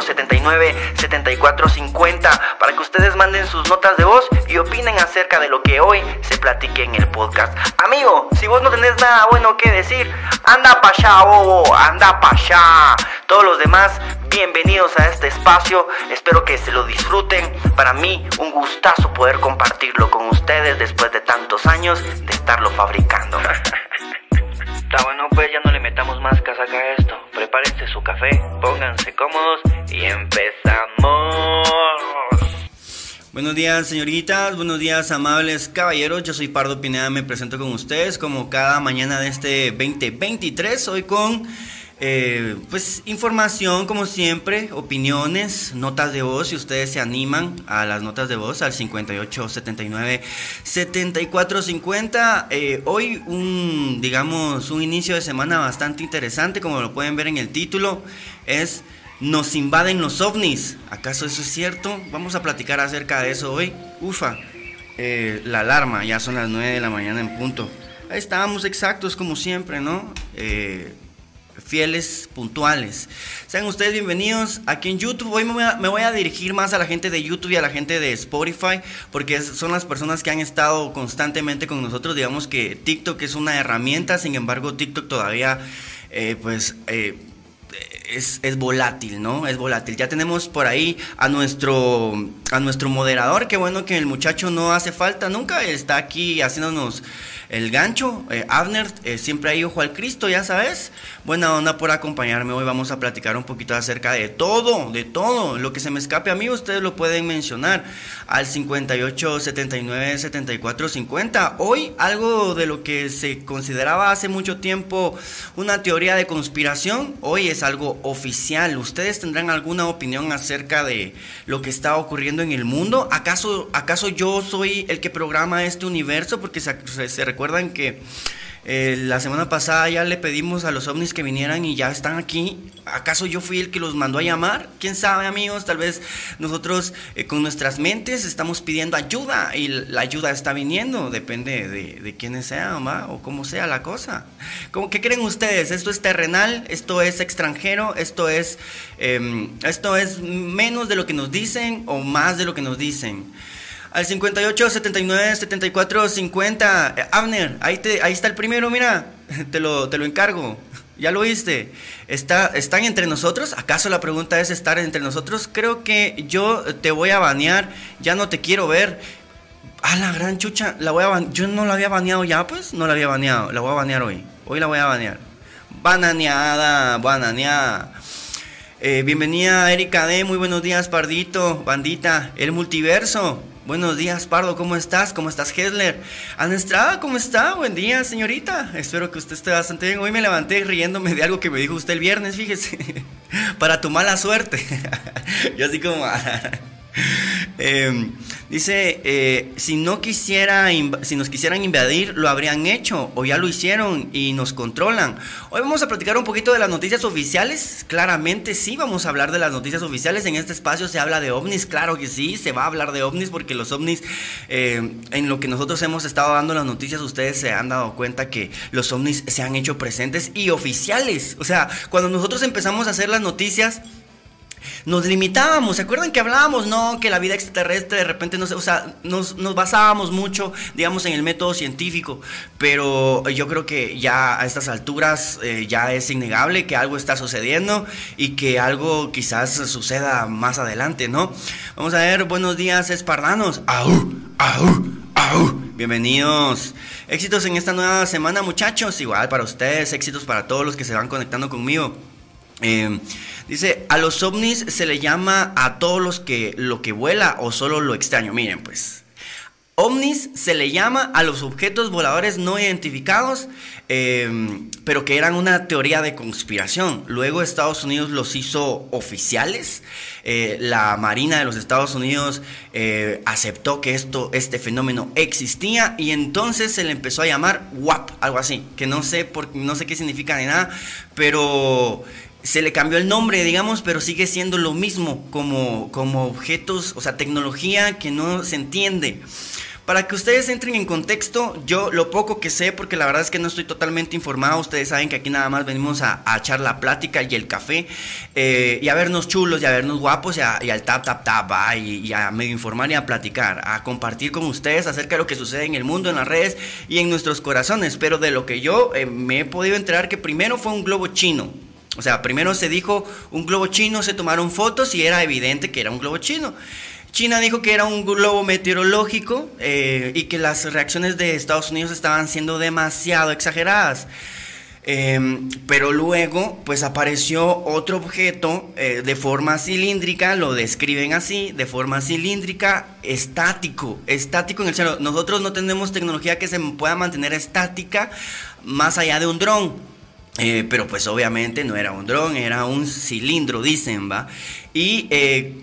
79 74 50 para que ustedes manden sus notas de voz y opinen acerca de lo que hoy se platique en el podcast. Amigo, si vos no tenés nada bueno que decir, anda pa' allá, bobo, anda pa' allá. Todos los demás, bienvenidos a este espacio. Espero que se lo disfruten. Para mí, un gustazo poder compartirlo con ustedes después de tantos años de estarlo fabricando. Está bueno, pues ya no le metamos más casaca a esto. Prepárense su café, pónganse cómodos y empezamos. Buenos días, señoritas. Buenos días, amables caballeros. Yo soy Pardo Pineda. Me presento con ustedes como cada mañana de este 2023. Hoy con eh, pues información como siempre, opiniones, notas de voz, si ustedes se animan a las notas de voz al 58 79 74 50. hoy un, digamos, un inicio de semana bastante interesante, como lo pueden ver en el título, es Nos invaden los ovnis. ¿Acaso eso es cierto? Vamos a platicar acerca de eso hoy. Ufa, eh, la alarma, ya son las 9 de la mañana en punto. Ahí estábamos exactos como siempre, ¿no? Eh, fieles, puntuales. Sean ustedes bienvenidos aquí en YouTube. Hoy me voy, a, dirigir más a la gente de YouTube y a la gente de Spotify, porque son las personas que han estado constantemente con nosotros. Digamos que TikTok es una herramienta, sin embargo TikTok todavía, eh, pues... Es, es, volátil, ¿no? Es volátil. Ya tenemos por ahí a nuestro, a nuestro moderador. Qué bueno que el muchacho no hace falta nunca. Está aquí haciéndonos el gancho. Eh, Abner, eh, siempre hay ojo al Cristo, ya sabes. Buena onda por acompañarme. Hoy vamos a platicar un poquito acerca de todo, de todo. Lo que se me escape a mí, ustedes lo pueden mencionar al 58 79 74 50. Hoy, algo de lo que se consideraba hace mucho tiempo una teoría de conspiración, hoy es algo oficial. ¿Ustedes tendrán alguna opinión acerca de lo que está ocurriendo en el mundo? ¿Acaso, acaso yo soy el que programa este universo? Porque se, se, se recuerdan que eh, la semana pasada ya le pedimos a los ovnis que vinieran y ya están aquí. ¿Acaso yo fui el que los mandó a llamar? ¿Quién sabe, amigos? Tal vez nosotros eh, con nuestras mentes estamos pidiendo ayuda y la ayuda está viniendo. Depende de, de quiénes sean, ¿va? O cómo sea la cosa. ¿Cómo, ¿Qué creen ustedes? ¿Esto es terrenal? ¿Esto es extranjero? ¿Esto es, em, ¿Esto es menos de lo que nos dicen o más de lo que nos dicen? Al 58 79 74 50. Abner, ahí, te, ahí está el primero, mira, te lo, te lo encargo. Ya lo oíste. Está, ¿Están entre nosotros? ¿Acaso la pregunta es estar entre nosotros? Creo que yo te voy a banear, ya no te quiero ver. Ah, la gran chucha, la voy a Yo no la había baneado ya, pues, no la había baneado. La voy a banear hoy. Hoy la voy a banear. Bananeada, bananeada. Eh, bienvenida Erika D, muy buenos días, Pardito, bandita, el multiverso. Buenos días, Pardo, ¿cómo estás? ¿Cómo estás, Hedler? Ana Estrada, ¿cómo está? Buen día, señorita. Espero que usted esté bastante bien. Hoy me levanté riéndome de algo que me dijo usted el viernes, fíjese. Para tu mala suerte. Yo así como... Em, Dice, eh, si no quisiera, si nos quisieran invadir, lo habrían hecho o ya lo hicieron y nos controlan. Hoy vamos a platicar un poquito de las noticias oficiales. Claramente sí, vamos a hablar de las noticias oficiales. En este espacio se habla de ovnis, claro que sí, se va a hablar de ovnis porque los ovnis, eh, en lo que nosotros hemos estado dando las noticias, ustedes se han dado cuenta que los ovnis se han hecho presentes y oficiales. O sea, cuando nosotros empezamos a hacer las noticias, nos limitábamos. ¿Se acuerdan que hablábamos, no? Que la vida extraterrestre de repente no sé, o sea, nos, basábamos mucho, digamos, en el método científico. Pero yo creo que ya a estas alturas eh, ya es innegable que algo está sucediendo y que algo quizás suceda más adelante, ¿no? Vamos a ver, buenos días, espardanos. ¡Au! ¡Au! ¡Au! Bienvenidos. Éxitos en esta nueva semana, muchachos. Igual para ustedes, éxitos para todos los que se van conectando conmigo. Eh, Dice, a los ovnis se le llama a todos los que lo que vuela o solo lo extraño. Miren, pues. OVNIs se le llama a los objetos voladores no identificados, em, pero que eran una teoría de conspiración. Luego Estados Unidos los hizo oficiales. Eh, la Marina de los Estados Unidos eh, aceptó que esto, este fenómeno existía y entonces se le empezó a llamar WAP, algo así, que no sé, por, no sé qué significa ni nada, pero se le cambió el nombre, digamos, pero sigue siendo lo mismo como, como objetos, o sea, tecnología que no se entiende. Para que ustedes entren en contexto, yo lo poco que sé, porque la verdad es que no estoy totalmente informado, ustedes saben que aquí nada más venimos a, echar la plática y el café, eh, y a vernos chulos, y a vernos guapos, y, al tap, tap, tap, y, a medio informar y a platicar, a compartir con ustedes acerca de lo que sucede en el mundo, en las redes y en nuestros corazones. Pero de lo que yo eh, me he podido enterar que primero fue un globo chino, o sea, primero se dijo un globo chino, se tomaron fotos y era evidente que era un globo chino. China dijo que era un globo meteorológico eh, y que las reacciones de Estados Unidos estaban siendo demasiado exageradas. Em, pero luego, pues apareció otro objeto eh, de forma cilíndrica, lo describen así, de forma cilíndrica, estático, estático en el cielo. Nosotros no tenemos tecnología que se pueda mantener estática más allá de un dron. Eh, pero pues obviamente no era un dron, era un cilindro, dicen, ¿va? Y eh,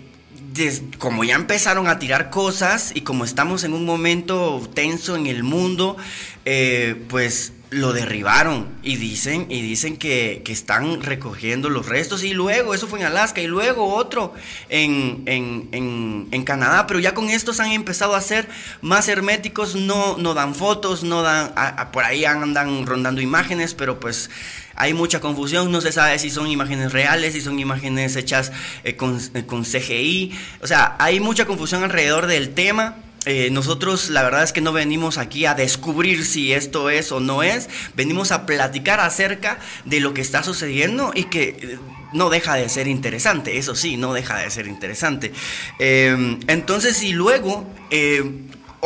como ya empezaron a tirar cosas y como estamos en un momento tenso en el mundo, eh, pues lo derribaron y dicen y dicen que, están recogiendo los restos y luego eso fue en Alaska y luego otro en, en, Canadá pero ya con estos han empezado a ser más herméticos no, no dan fotos no dan por ahí andan rondando imágenes pero pues hay mucha confusión, no se sabe si son imágenes reales, si son imágenes hechas eh, con, eh, con, CGI, o sea, hay mucha confusión alrededor del tema. Eh, nosotros la verdad es que no venimos aquí a descubrir si esto es o no es, venimos a platicar acerca de lo que está sucediendo y que no deja de ser interesante, eso sí, no deja de ser interesante. entonces, y luego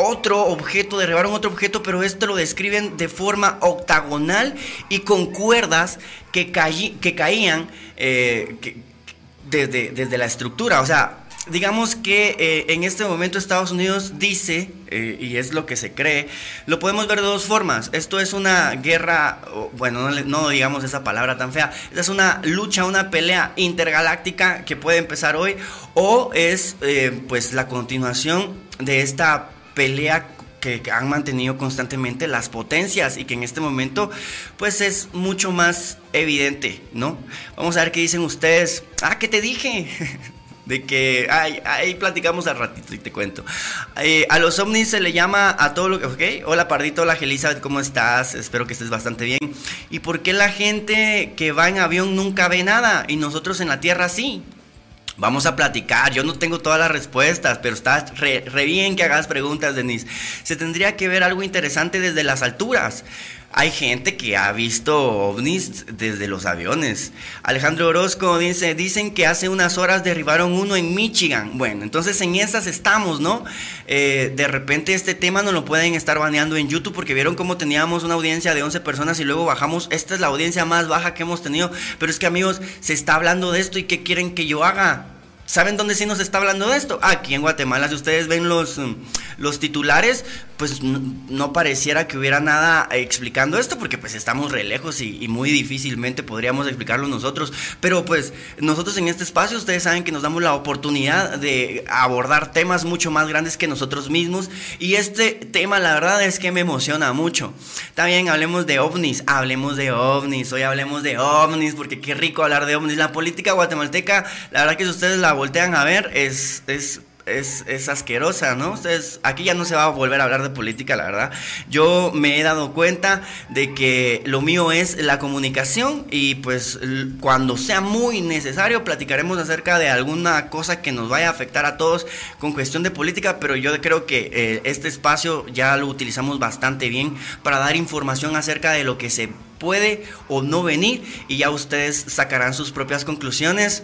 otro objeto, derribaron otro objeto, pero esto lo describen de forma octagonal y con cuerdas que, que caían eh, desde, la estructura. O sea, digamos que eh, en este momento Estados Unidos dice, eh, y es lo que se cree, lo podemos ver de dos formas. Esto es una guerra, bueno, no, no, digamos esa palabra tan fea, es una lucha, una pelea intergaláctica que puede empezar hoy, o es pues la continuación de esta pelea que han mantenido constantemente las potencias y que en este momento pues es mucho más evidente, ¿no? Vamos a ver qué dicen ustedes. Ah, ¿qué te dije? de que ahí platicamos al ratito y te cuento. Eh, a los ovnis se le llama a todo lo que... Ok, hola Pardito, hola Gelisa, ¿cómo estás? Espero que estés bastante bien. ¿Y por qué la gente que va en avión nunca ve nada y nosotros en la Tierra sí? Vamos a platicar. Yo no tengo todas las respuestas, pero está re, bien que hagas preguntas, Denise. Se tendría que ver algo interesante desde las alturas. Hay gente que ha visto ovnis desde los aviones. Alejandro Orozco dice, dicen que hace unas horas derribaron uno en Michigan. Bueno, entonces en esas estamos, ¿no? Eh, de repente este tema no lo pueden estar baneando en YouTube porque vieron cómo teníamos una audiencia de 11 personas y luego bajamos. Esta es la audiencia más baja que hemos tenido. Pero es que amigos, se está hablando de esto y ¿qué quieren que yo haga? ¿Saben dónde sí nos está hablando de esto? Aquí en Guatemala, si ustedes ven los, mm, los titulares, pues no pareciera que hubiera nada explicando esto, porque pues estamos re lejos y, muy difícilmente podríamos explicarlo nosotros. Pero pues nosotros en este espacio, ustedes saben que nos damos la oportunidad de abordar temas mucho más grandes que nosotros mismos. Y este tema, la verdad es que me emociona mucho. También hablemos de ovnis, hablemos de ovnis, hoy hablemos de ovnis, porque qué rico hablar de ovnis. La política guatemalteca, la verdad que si ustedes la voltean a ver, es, es es, asquerosa, ¿no? Ustedes, aquí ya no se va a volver a hablar de política, la verdad. Yo me he dado cuenta de que lo mío es la comunicación y pues cuando sea muy necesario platicaremos acerca de alguna cosa que nos vaya a afectar a todos con cuestión de política, pero yo creo que eh, este espacio ya lo utilizamos bastante bien para dar información acerca de lo que se puede o no venir y ya ustedes sacarán sus propias conclusiones.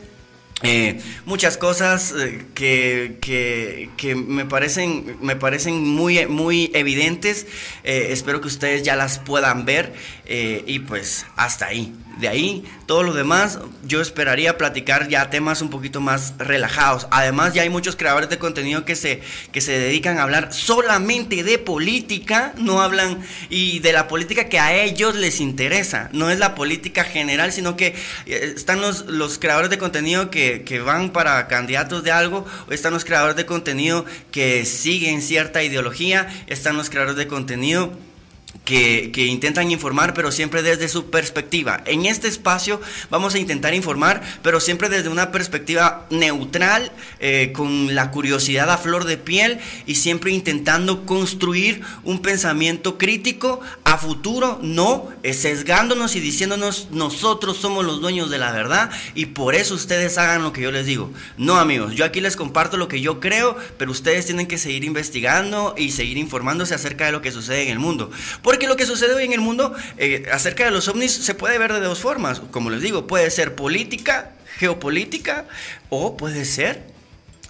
Eh, muchas cosas eh, que, que, me parecen, me parecen muy, muy evidentes. Eh, espero que ustedes ya las puedan ver. Y pues hasta ahí. De ahí, todo lo demás, yo esperaría platicar ya temas un poquito más relajados. Además, ya hay muchos creadores de contenido que se, que se dedican a hablar solamente de política, no hablan y de la política que a ellos les interesa. No es la política general, sino que eh, están los, los creadores de contenido que, que van para candidatos de algo, están los creadores de contenido que siguen cierta ideología, están los creadores de contenido que, intentan informar, pero siempre desde su perspectiva. En este espacio vamos a intentar informar, pero siempre desde una perspectiva neutral, eh, con la curiosidad a flor de piel y siempre intentando construir un pensamiento crítico a futuro, no sesgándonos y diciéndonos nosotros somos los dueños de la verdad y por eso ustedes hagan lo que yo les digo. No amigos, yo aquí les comparto lo que yo creo, pero ustedes tienen que seguir investigando y seguir informándose acerca de lo que sucede en el mundo. Porque lo que sucede hoy en el mundo eh, acerca de los ovnis se puede ver de dos formas. Como les digo, puede ser política, geopolítica, o puede ser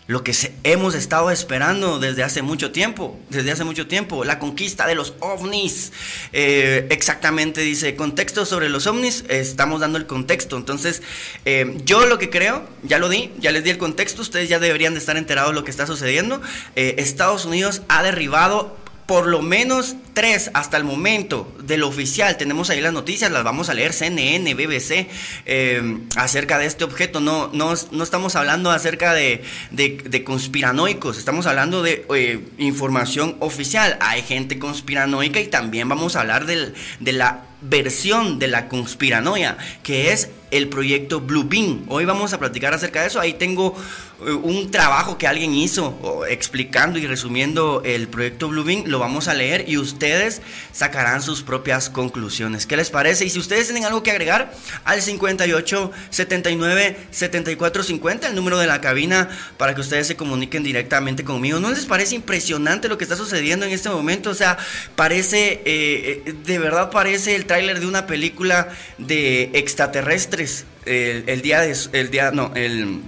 lo que hemos estado esperando desde hace mucho tiempo, desde hace mucho tiempo, la conquista de los ovnis. Eh, exactamente dice, contexto sobre los ovnis, estamos dando el contexto. Entonces, eh, yo lo que creo, ya lo di, ya les di el contexto, ustedes ya deberían de estar enterados de lo que está sucediendo. Estados Unidos ha derribado por lo menos tres hasta el momento del oficial. Tenemos ahí las noticias, las vamos a leer, CNN, BBC, eh, acerca de este objeto. No, no, no estamos hablando acerca de, de, conspiranoicos, estamos hablando de eh, información oficial. Hay gente conspiranoica y también vamos a hablar del, de la versión de la conspiranoia, que es el proyecto Blue Bean. Hoy vamos a platicar acerca de eso. Ahí tengo un trabajo que alguien hizo explicando y resumiendo el proyecto Bean. Lo vamos a leer y ustedes sacarán sus propias conclusiones. ¿Qué les parece? Y si ustedes tienen algo que agregar, al 58 79 74 50, el número de la cabina, para que ustedes se comuniquen directamente conmigo. ¿No les parece impresionante lo que está sucediendo en este momento? O sea, parece, eh, eh, de verdad parece el tráiler de una película de extraterrestres. El, día de, el día, no, el,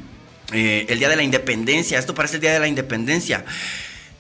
eh, el día de la independencia. Esto parece el día de la independencia.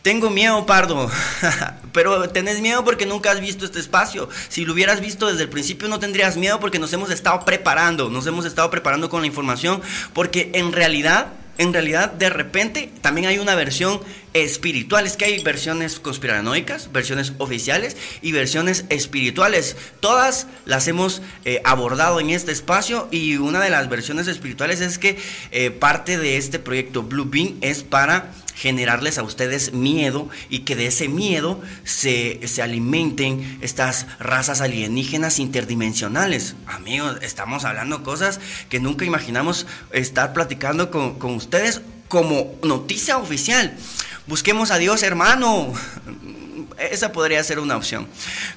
Tengo miedo, Pardo, pero tenés miedo porque nunca has visto este espacio. Si lo hubieras visto desde el principio no tendrías miedo porque nos hemos estado preparando, nos hemos estado preparando con la información, porque en realidad en realidad de repente también hay una versión espiritual. Es que hay versiones conspiranoicas, versiones oficiales y versiones espirituales. Todas las hemos eh, abordado en este espacio y una de las versiones espirituales es que eh, parte de este proyecto Blue Bean es para generarles a ustedes miedo y que de ese miedo se, alimenten estas razas alienígenas interdimensionales. Amigos, estamos hablando cosas que nunca imaginamos estar platicando con, ustedes como noticia oficial. Busquemos a Dios, hermano. Esa podría ser una opción.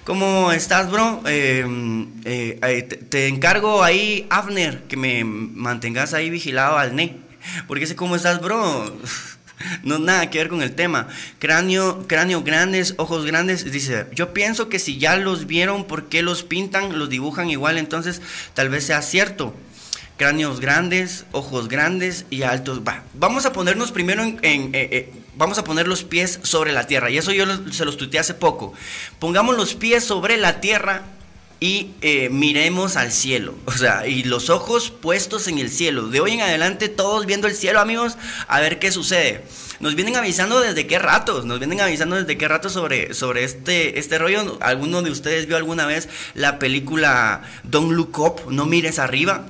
¿Cómo estás, bro? Eh, eh, te, encargo ahí, Avner, que me mantengas ahí vigilado al NE. Porque sé cómo estás, bro. No nada que ver con el tema. Cráneo, cráneo grandes, ojos grandes. Dice, yo pienso que si ya los vieron, ¿por qué los pintan, los dibujan igual? Entonces, tal vez sea cierto. Cráneos grandes, ojos grandes y altos. Va, vamos a ponernos primero en... Eh, vamos a poner los pies sobre la tierra. Y eso yo se los tuiteé hace poco. Pongamos los pies sobre la tierra y eh, miremos al cielo, o sea, y los ojos puestos en el cielo. De hoy en adelante todos viendo el cielo, amigos, a ver qué sucede. Nos vienen avisando desde qué ratos, nos vienen avisando desde qué rato sobre, sobre este, este rollo. ¿Alguno de ustedes vio alguna vez la película Don't Look Up, No mires arriba?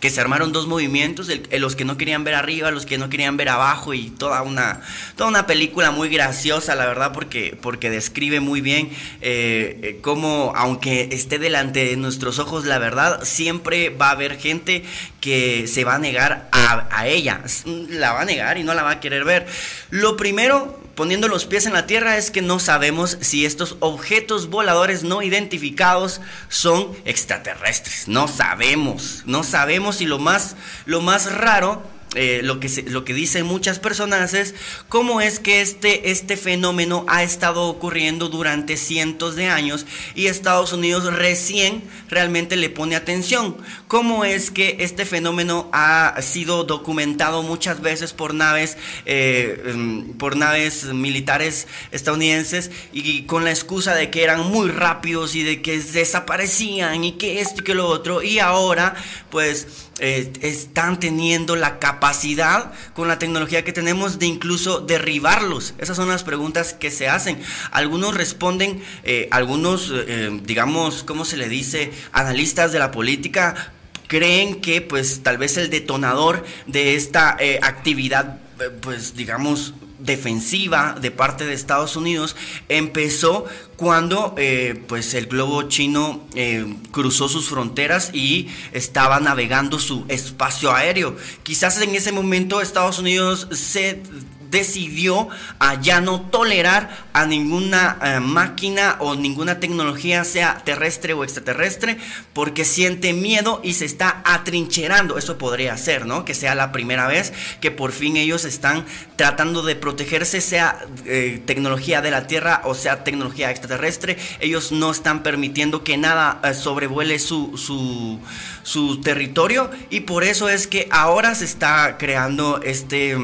Que se armaron dos movimientos, los que no querían ver arriba, los que no querían ver abajo y toda una, toda una película muy graciosa, la verdad, porque, porque describe muy bien eh, eh, cómo, aunque esté delante de nuestros ojos la verdad, siempre va a haber gente que se va a negar a, a ella, la va a negar y no la va a querer ver. Lo primero poniendo los pies en la tierra es que no sabemos si estos objetos voladores no identificados son extraterrestres. No sabemos, no sabemos y lo más, lo más raro eh, lo, que lo que dicen muchas personas es cómo es que este, este fenómeno ha estado ocurriendo durante cientos de años y Estados Unidos recién realmente le pone atención. Cómo es que este fenómeno ha sido documentado muchas veces por naves, eh, em, por naves militares estadounidenses y con la excusa de que eran muy rápidos y de que desaparecían y que esto y que lo otro y ahora pues eh, están teniendo la capacidad con la tecnología que tenemos de incluso derribarlos? Esas son las preguntas que se hacen. Algunos responden, eh, algunos, eh, digamos, ¿cómo se le dice? Analistas de la política creen que pues tal vez el detonador de esta actividad, pues digamos, defensiva de parte de Estados Unidos empezó cuando eh, pues el globo chino eh, cruzó sus fronteras y estaba navegando su espacio aéreo. Quizás en ese momento Estados Unidos se decidió a ya no tolerar a ninguna eh, máquina o ninguna tecnología, sea terrestre o extraterrestre, porque siente miedo y se está atrincherando. Eso podría ser, ¿no? Que sea la primera vez que por fin ellos están tratando de protegerse, sea eh, tecnología de la Tierra o sea tecnología extraterrestre. Ellos no están permitiendo que nada eh, sobrevuele su, su, su territorio y por eso es que ahora se está creando este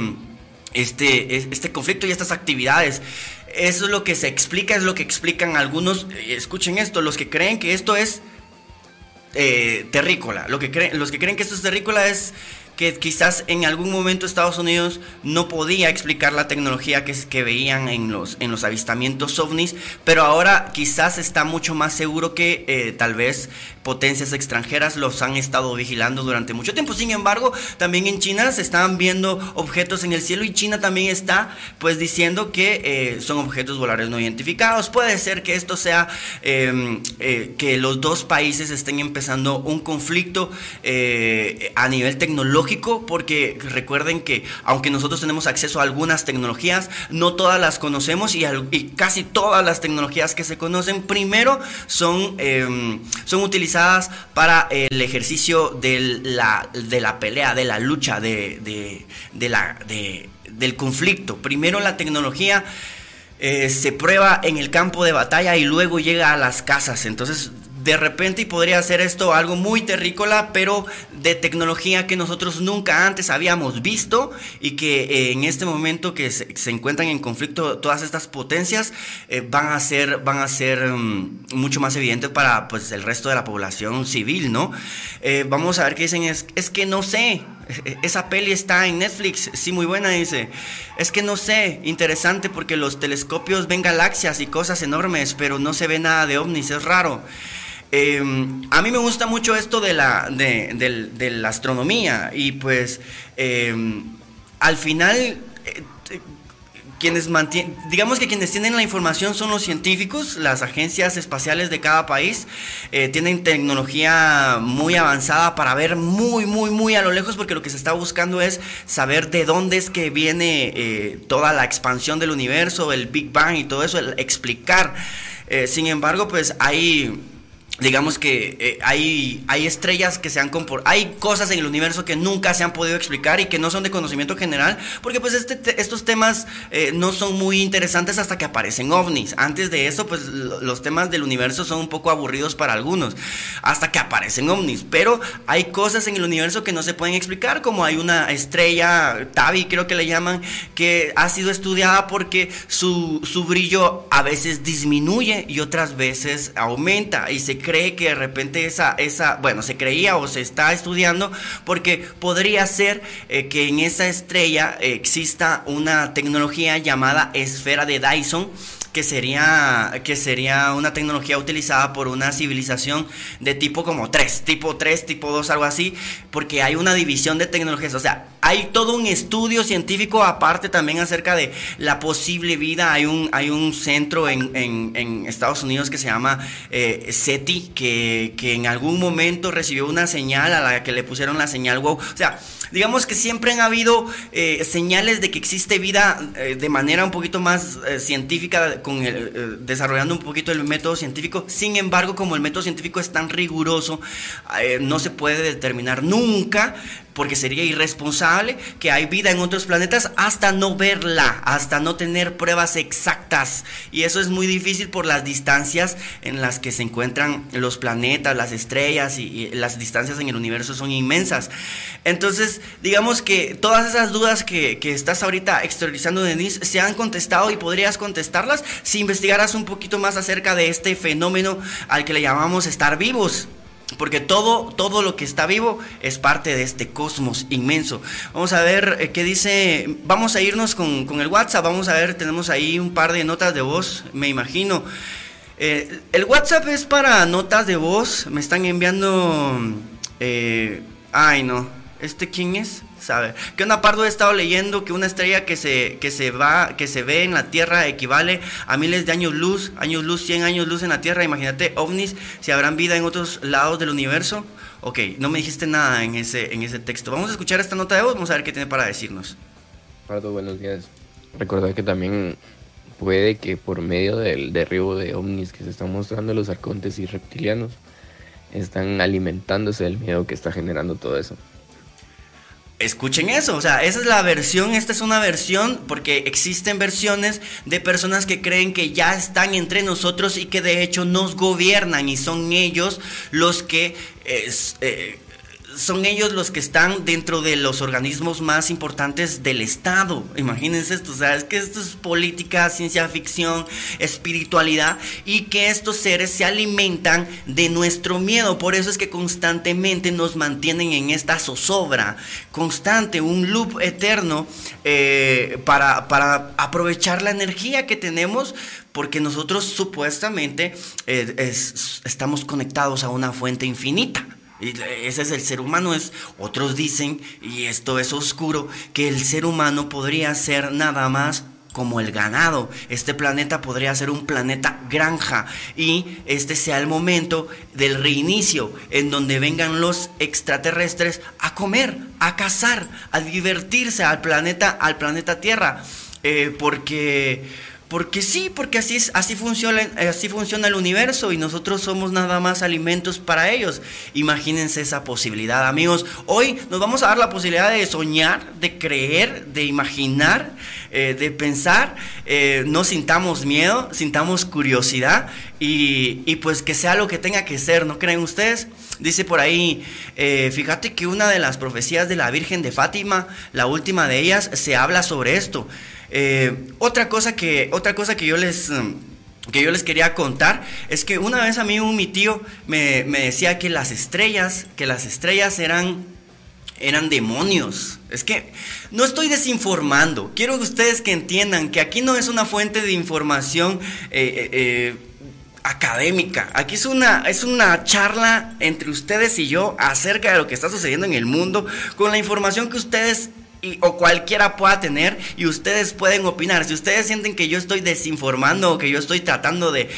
este, este conflicto y estas actividades. Eso es lo que se explica, es lo que explican algunos. Eh, escuchen esto, los que creen que esto es eh, terrícola. Lo que los que creen que esto es terrícola es que quizás en algún momento Estados Unidos no podía explicar la tecnología que, que veían en los, en los avistamientos ovnis, pero ahora quizás está mucho más seguro que eh, tal vez potencias extranjeras los han estado vigilando durante mucho tiempo. Sin embargo, también en China se están viendo objetos en el cielo y China también está pues diciendo que eh, son objetos voladores no identificados. Puede ser que esto sea em, eh, que los dos países estén empezando un conflicto a nivel tecnológico porque recuerden que aunque nosotros tenemos acceso a algunas tecnologías, no todas las conocemos y, casi todas las tecnologías que se conocen primero son, em, son utilizadas para el ejercicio de la, de la pelea, de la lucha, de, la, del conflicto. Primero la tecnología... Eh, se prueba en el campo de batalla y luego llega a las casas. Entonces de repente y podría ser esto algo muy terrícola, pero de tecnología que nosotros nunca antes habíamos visto y que eh, en este momento que se, encuentran en conflicto todas estas potencias eh, van a ser, van a ser mm, mucho más evidentes para pues, el resto de la población civil, ¿no? Eh, vamos a ver qué dicen, es, es que no sé, esa peli está en Netflix, sí, muy buena, dice. Es que no sé, interesante porque los telescopios ven galaxias y cosas enormes, pero no se ve nada de ovnis, es raro. Em, a mí me gusta mucho esto de la, de, la astronomía y pues em, al final eh, quienes mantienen, digamos que quienes tienen la información son los científicos, las agencias espaciales de cada país eh, tienen tecnología muy avanzada para ver muy, muy, muy a lo lejos porque lo que se está buscando es saber de dónde es que viene eh, toda la expansión del universo, el Big Bang y todo eso, explicar. sin embargo, pues hay digamos que eh, hay, hay estrellas que se han comportado, hay cosas en el universo que nunca se han podido explicar y que no son de conocimiento general, porque pues este, estos temas eh, no son muy interesantes hasta que aparecen ovnis. Antes de eso, pues los temas del universo son un poco aburridos para algunos, hasta que aparecen ovnis. Pero hay cosas en el universo que no se pueden explicar, como hay una estrella, Tabi creo que le llaman, que ha sido estudiada porque su, su brillo a veces disminuye y otras veces aumenta y se cree que de repente esa, esa, bueno, se creía o se está estudiando porque podría ser eh, que en esa estrella exista una tecnología llamada esfera de Dyson que sería, que sería una tecnología utilizada por una civilización de tipo como 3, tipo 3, tipo 2, algo así, porque hay una división de tecnologías, o sea, hay todo un estudio científico aparte también acerca de la posible vida, hay un, hay un centro en, en, Estados Unidos que se llama eh, SETI, que, que en algún momento recibió una señal a la que le pusieron la señal WOW, o sea, digamos que siempre han habido eh, señales de que existe vida eh, de manera un poquito más científica con desarrollando un poquito el método científico. Sin embargo, como el método científico es tan riguroso, no se puede determinar nunca porque sería irresponsable que hay vida en otros planetas hasta no verla, hasta no tener pruebas exactas. Y eso es muy difícil por las distancias en las que se encuentran los planetas, las estrellas y, las distancias en el universo son inmensas. Entonces, digamos que todas esas dudas que, que estás ahorita exteriorizando, Denise, se han contestado y podrías contestarlas si investigaras un poquito más acerca de este fenómeno al que le llamamos estar vivos. Porque todo, todo lo que está vivo es parte de este cosmos inmenso. Vamos a ver eh, qué dice. Vamos a irnos con, el WhatsApp. Vamos a ver, tenemos ahí un par de notas de voz, me imagino. Eh, el WhatsApp es para notas de voz. Me están enviando. Eh, ay, no. ¿Este quién es? Sabe. Que una Pardo he estado leyendo que una estrella que se, que se va, que se ve en la Tierra equivale a miles de años luz, años luz, 100 años luz en la Tierra. Imagínate, ovnis, si habrán vida en otros lados del universo. Ok, no me dijiste nada en ese, en ese texto. Vamos a escuchar esta nota de voz, vamos a ver qué tiene para decirnos. Pardo, buenos días. Recordar que también puede que por medio del derribo de ovnis que se están mostrando los arcontes y reptilianos, están alimentándose del miedo que está generando todo eso. Escuchen eso, o sea, esa es la versión, esta es una versión porque existen versiones de personas que creen que ya están entre nosotros y que de hecho nos gobiernan y son ellos los que eh, son ellos los que están dentro de los organismos más importantes del Estado. Imagínense esto, o es que esto es política, ciencia ficción, espiritualidad y que estos seres se alimentan de nuestro miedo. Por eso es que constantemente nos mantienen en esta zozobra constante, un loop eterno eh, para, para aprovechar la energía que tenemos porque nosotros supuestamente eh, estamos conectados a una fuente infinita. Y ese es el ser humano. Es, otros dicen, y esto es oscuro, que el ser humano podría ser nada más como el ganado. Este planeta podría ser un planeta granja y este sea el momento del reinicio en donde vengan los extraterrestres a comer, a cazar, a divertirse al planeta, al planeta Tierra. Eh, porque porque sí, porque así, es, así, funciona, así funciona el universo y nosotros somos nada más alimentos para ellos. Imagínense esa posibilidad, amigos. Hoy nos vamos a dar la posibilidad de soñar, de creer, de imaginar, eh, de pensar. Eh, no sintamos miedo, sintamos curiosidad y, y, pues que sea lo que tenga que ser, ¿no creen ustedes? Dice por ahí, eh, fíjate que una de las profecías de la Virgen de Fátima, la última de ellas, se habla sobre esto. Eh, otra, cosa que, otra cosa que yo les mm, que yo les quería contar es que una vez a mí un mi tío me, decía que las estrellas, que las estrellas eran, eran demonios. Es que no estoy desinformando. Quiero que ustedes que entiendan que aquí no es una fuente de información eh, eh, académica. Aquí es una, es una charla entre ustedes y yo acerca de lo que está sucediendo en el mundo con la información que ustedes o cualquiera pueda tener y ustedes pueden opinar. Si ustedes sienten que yo estoy desinformando o que yo estoy tratando de,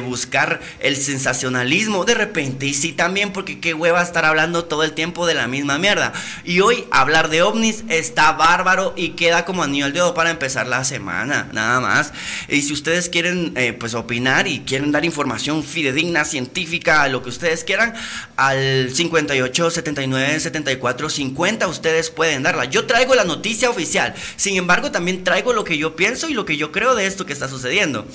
buscar el sensacionalismo de repente, y sí también porque qué hueva estar hablando todo el tiempo de la misma mierda. Y hoy hablar de ovnis está bárbaro y queda como anillo al dedo para empezar la semana, nada más. Y si ustedes quieren eh, pues opinar y quieren dar información fidedigna, científica, lo que ustedes quieran, al 58 79 74 50 ustedes pueden darla. Yo traigo la noticia oficial. Sin embargo, también traigo lo que yo pienso y lo que yo creo de esto que está sucediendo.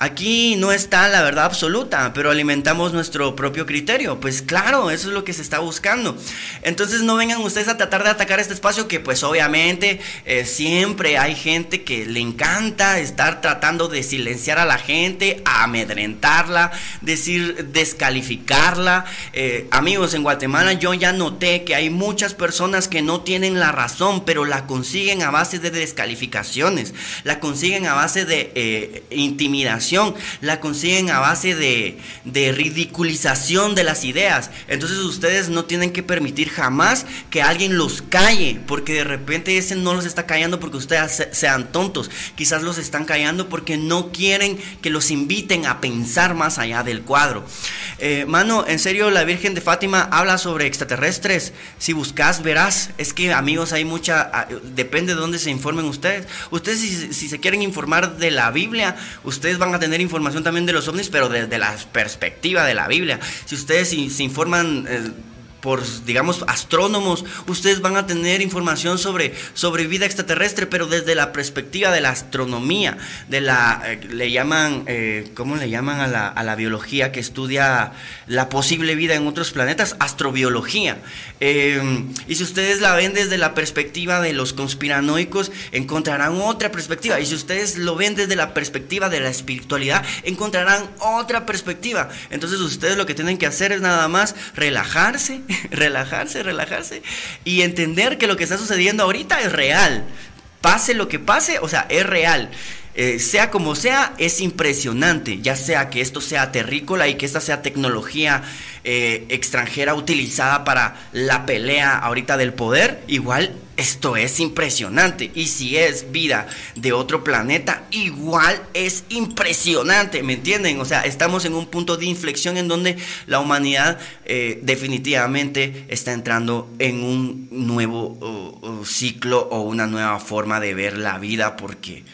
Aquí no está la verdad absoluta, pero alimentamos nuestro propio criterio. Pues claro, eso es lo que se está buscando. Entonces no vengan ustedes a tratar de atacar este espacio que pues obviamente eh, siempre hay gente que le encanta estar tratando de silenciar a la gente, amedrentarla, decir, descalificarla. Eh, amigos, en Guatemala yo ya noté que hay muchas personas que no tienen la razón, pero la consiguen a base de descalificaciones, la consiguen a base de eh, intimidación la consiguen a base de, ridiculización de las ideas. Entonces ustedes no tienen que permitir jamás que alguien los calle, porque de repente ese no los está callando porque ustedes sean tontos. Quizás los están callando porque no quieren que los inviten a pensar más allá del cuadro. Eh, mano, en serio, la Virgen de Fátima habla sobre extraterrestres. Si buscas, verás. Es que, amigos, hay mucha. Ah, depende de dónde se informen ustedes. Ustedes, si, se quieren informar de la Biblia, ustedes van a tener información también de los ovnis, pero desde la perspectiva de la Biblia. Si ustedes se informan. Eh, por, digamos, astrónomos, ustedes van a tener información sobre, sobre vida extraterrestre, pero desde la perspectiva de la astronomía, de la, eh, le llaman, eh, ¿cómo le llaman a la, a la, biología que estudia la posible vida en otros planetas? Astrobiología. Eh, y si ustedes la ven desde la perspectiva de los conspiranoicos, encontrarán otra perspectiva. Y si ustedes lo ven desde la perspectiva de la espiritualidad, encontrarán otra perspectiva. Entonces ustedes lo que tienen que hacer es nada más relajarse relajarse, relajarse y entender que lo que está sucediendo ahorita es real. Pase lo que pase, o sea, es real. Eh, sea como sea, es impresionante, ya sea que esto sea terrícola y que esta sea tecnología eh, extranjera utilizada para la pelea ahorita del poder, igual esto es impresionante. Y si es vida de otro planeta, igual es impresionante, ¿me entienden? O sea, estamos en un punto de inflexión en donde la humanidad eh, definitivamente está entrando en un nuevo ciclo o una nueva forma de ver la vida porque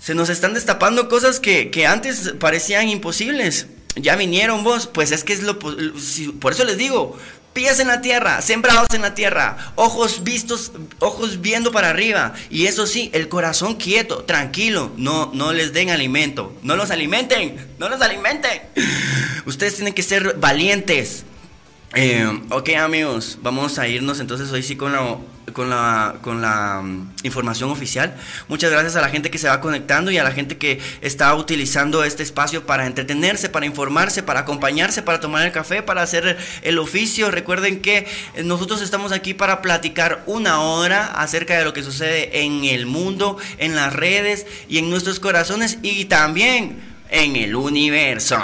se nos están destapando cosas que, antes parecían imposibles. Ya vinieron vos, pues es que es lo... Por eso les digo, pies en la tierra, sembrados en la tierra, ojos vistos, ojos viendo para arriba. Y eso sí, el corazón quieto, tranquilo, no, no les den alimento, no los alimenten, no los alimenten. Ustedes tienen que ser valientes. Eh, ok amigos, vamos a irnos entonces hoy sí con la con la, con la mm, información oficial. Muchas gracias a la gente que se va conectando y a la gente que está utilizando este espacio para entretenerse, para informarse, para acompañarse, para tomar el café, para hacer el oficio. Recuerden que nosotros estamos aquí para platicar una hora acerca de lo que sucede en el mundo, en las redes y en nuestros corazones y también en el universo.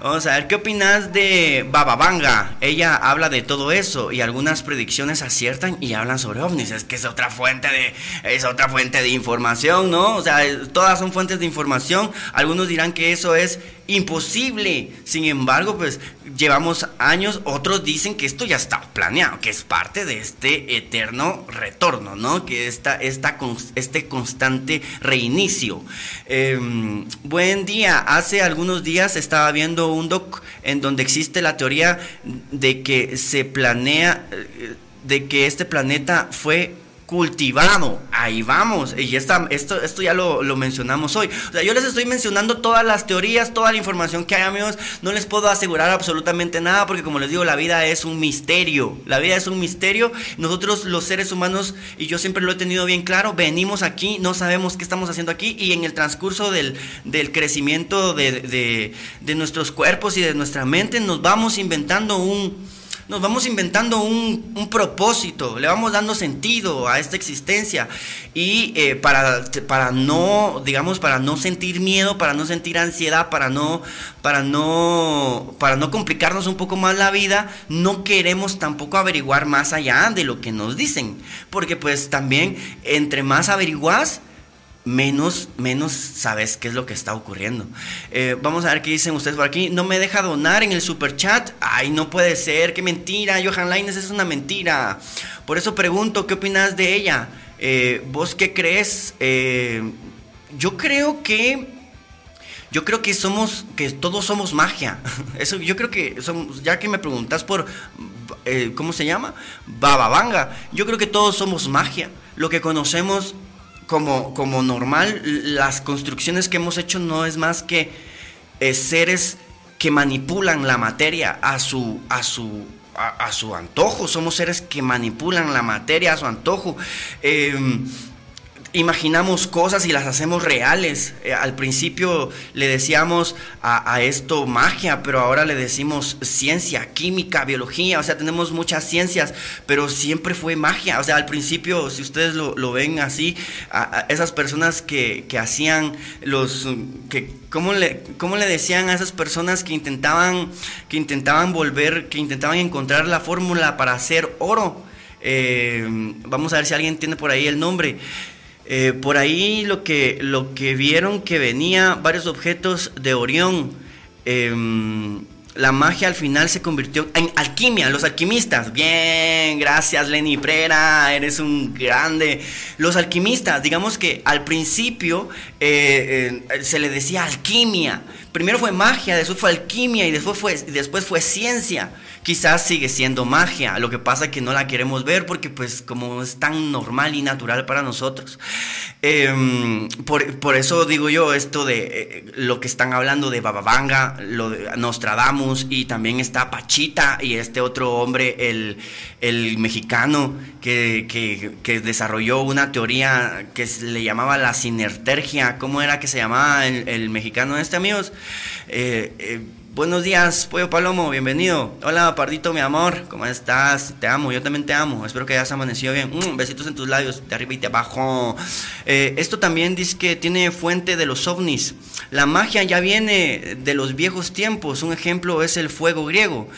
Vamos a ver, ¿qué opinas de Bababanga? Ella habla de todo eso y algunas predicciones aciertan y hablan sobre ovnis. Es que es otra fuente de, es otra fuente de información, ¿no? O sea, todas son fuentes de información. Algunos dirán que eso es imposible. Sin embargo, pues llevamos años, otros dicen que esto ya está planeado, que es parte de este eterno retorno, ¿no? Que esta, esta, este constante reinicio. Em, buen día, hace algunos días estaba viendo un doc en donde existe la teoría de que se planea, eh, de que este planeta fue cultivado. Ahí vamos. Y está, esto, esto ya lo, lo, mencionamos hoy. O sea, yo les estoy mencionando todas las teorías, toda la información que hay, amigos. No les puedo asegurar absolutamente nada porque, como les digo, la vida es un misterio. La vida es un misterio. Nosotros, los seres humanos, y yo siempre lo he tenido bien claro, venimos aquí, no sabemos qué estamos haciendo aquí. Y en el transcurso del, del crecimiento de, de, de nuestros cuerpos y de nuestra mente, nos vamos inventando un nos vamos inventando un, propósito, le vamos dando sentido a esta existencia y eh, para, para no, digamos, para no sentir miedo, para no sentir ansiedad, para no, para no, para no complicarnos un poco más la vida, no queremos tampoco averiguar más allá de lo que nos dicen, porque pues también entre más averiguas, menos, menos sabes qué es lo que está ocurriendo. Eh, vamos a ver qué dicen ustedes por aquí. No me deja donar en el super chat. Ay, no puede ser, qué mentira. Johan Laines es una mentira. Por eso pregunto, ¿qué opinas de ella? Eh, ¿Vos qué crees? Eh, yo creo que. Yo creo que somos, que todos somos magia. Eso, yo creo que somos, ya que me preguntas por, ¿cómo se llama? Bababanga. Yo creo que todos somos magia. Lo que conocemos como, como normal, las construcciones que hemos hecho no es más que eh, seres que manipulan la materia a su, a su, a, su antojo. Somos seres que manipulan la materia a su antojo. Em, imaginamos cosas y las hacemos reales. Eh, al principio le decíamos a, esto magia, pero ahora le decimos ciencia, química, biología, o sea, tenemos muchas ciencias, pero siempre fue magia. O sea, al principio, si ustedes lo, ven así, a, esas personas que, hacían los... Que, ¿cómo, le, ¿Cómo le decían a esas personas que intentaban, que intentaban volver, que intentaban encontrar la fórmula para hacer oro? Eh, vamos a ver si alguien tiene por ahí el nombre. Eh, por ahí lo que, lo que vieron que venía varios objetos de Orión. Em, la magia al final se convirtió en alquimia, los alquimistas. Bien, gracias Lenny Prera, eres un grande. Los alquimistas, digamos que al principio eh, eh, se le decía alquimia. Primero fue magia, después fue alquimia y después fue, después fue ciencia quizás sigue siendo magia, lo que pasa es que no la queremos ver porque pues como es tan normal y natural para nosotros. Em, por, eso digo yo esto de eh, lo que están hablando de Bababanga, lo de Nostradamus y también está Pachita y este otro hombre, el, mexicano que, desarrolló una teoría que le llamaba la sinertergia, ¿cómo era que se llamaba el, mexicano este amigos? Eh, eh, Buenos días, Pollo Palomo, bienvenido. Hola, Pardito, mi amor, ¿cómo estás? Te amo, yo también te amo. Espero que hayas amanecido bien. Mm, besitos en tus labios, de arriba y de abajo. Eh, esto también dice que tiene fuente de los ovnis. La magia ya viene de los viejos tiempos. Un ejemplo es el fuego griego.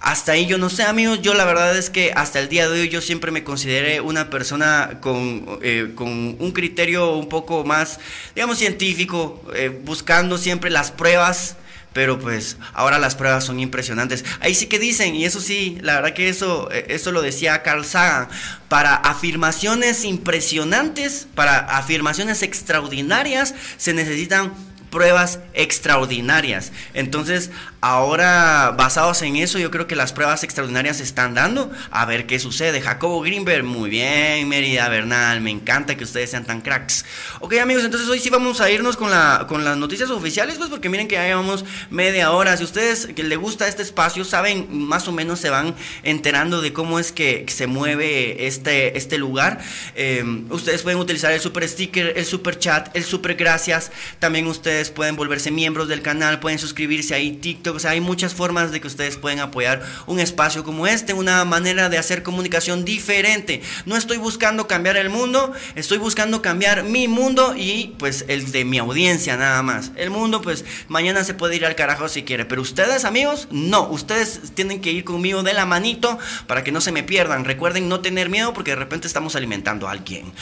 Hasta ahí yo no sé, amigos. Yo la verdad es que hasta el día de hoy yo siempre me consideré una persona con, eh, con un criterio un poco más, digamos, científico, eh, buscando siempre las pruebas pero pues ahora las pruebas son impresionantes. Ahí sí que dicen, y eso sí, la verdad que eso, eh, eso lo decía Carl Sagan, para afirmaciones impresionantes, para afirmaciones extraordinarias, se necesitan pruebas extraordinarias. Entonces, ahora basados en eso, yo creo que las pruebas extraordinarias se están dando. A ver qué sucede. Jacobo Greenberg, muy bien. Mérida Bernal, me encanta que ustedes sean tan cracks. Ok, amigos, entonces hoy sí vamos a irnos con, la, con las noticias oficiales, pues porque miren que ya llevamos media hora. Si ustedes que les gusta este espacio, saben, más o menos se van enterando de cómo es que se mueve este, este lugar. Eh, ustedes pueden utilizar el super sticker, el super chat, el super gracias. También ustedes pueden volverse miembros del canal, pueden suscribirse ahí, TikTok, o sea, hay muchas formas de que ustedes pueden apoyar un espacio como este, una manera de hacer comunicación diferente. No estoy buscando cambiar el mundo, estoy buscando cambiar mi mundo y pues el de mi audiencia nada más. El mundo pues mañana se puede ir al carajo si quiere, pero ustedes amigos, no, ustedes tienen que ir conmigo de la manito para que no se me pierdan. Recuerden no tener miedo porque de repente estamos alimentando a alguien.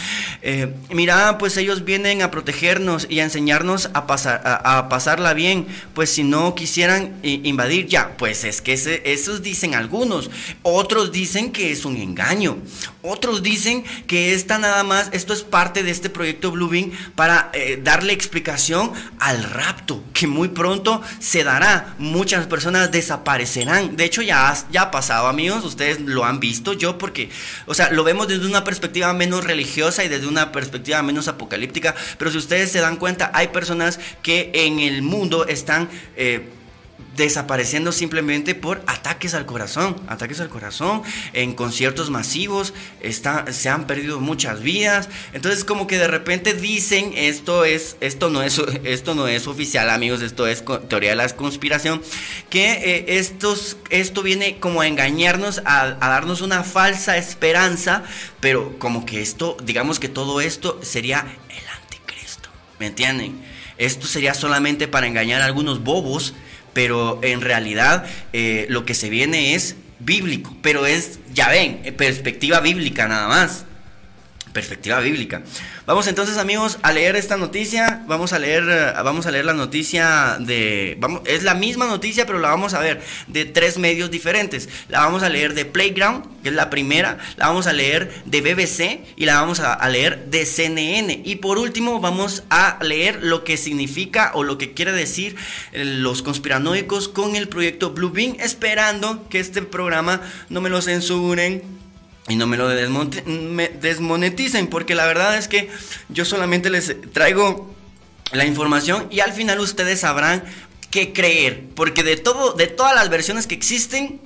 Eh, mira, pues ellos vienen a protegernos y a enseñarnos a pasar a, pasarla bien, pues si no quisieran invadir ya, pues es que esos dicen algunos, otros dicen que es un engaño, otros dicen que esta nada más, esto es parte de este proyecto Bluebeam para eh, darle explicación al rapto, que muy pronto se dará, muchas personas desaparecerán, de hecho ya, ya ha pasado amigos, ustedes lo han visto, yo porque, o sea, lo vemos desde una perspectiva menos religiosa y desde una perspectiva menos apocalíptica, pero si ustedes se dan cuenta, hay personas que en el mundo están eh, desapareciendo simplemente por ataques al corazón, ataques al corazón, en conciertos masivos, está, se han perdido muchas vidas, entonces como que de repente dicen esto es, esto no es, esto no es oficial amigos, esto es teoría de la conspiración, que eh, estos, esto viene como a engañarnos, a, a darnos una falsa esperanza, pero como que esto, digamos que todo esto sería el anticristo, ¿me entienden? Esto sería solamente para engañar a algunos bobos, pero en realidad eh, lo que se viene es bíblico, pero es, ya ven, perspectiva bíblica nada más perspectiva bíblica. Vamos entonces amigos a leer esta noticia, vamos a leer, eh, vamos a leer la noticia de, es la misma noticia pero la vamos a ver de tres medios diferentes. La vamos a leer de Playground, que es la primera, la vamos a leer de BBC y la vamos a, leer de CNN. Y por último vamos a leer lo que significa o lo que quiere decir eh, los conspiranoicos con el proyecto Blue Beam, esperando que este programa no me lo censuren y no me lo desmoneticen, porque la verdad es que yo solamente les traigo la información y al final ustedes sabrán qué creer, porque de todo, de todas las versiones que existen,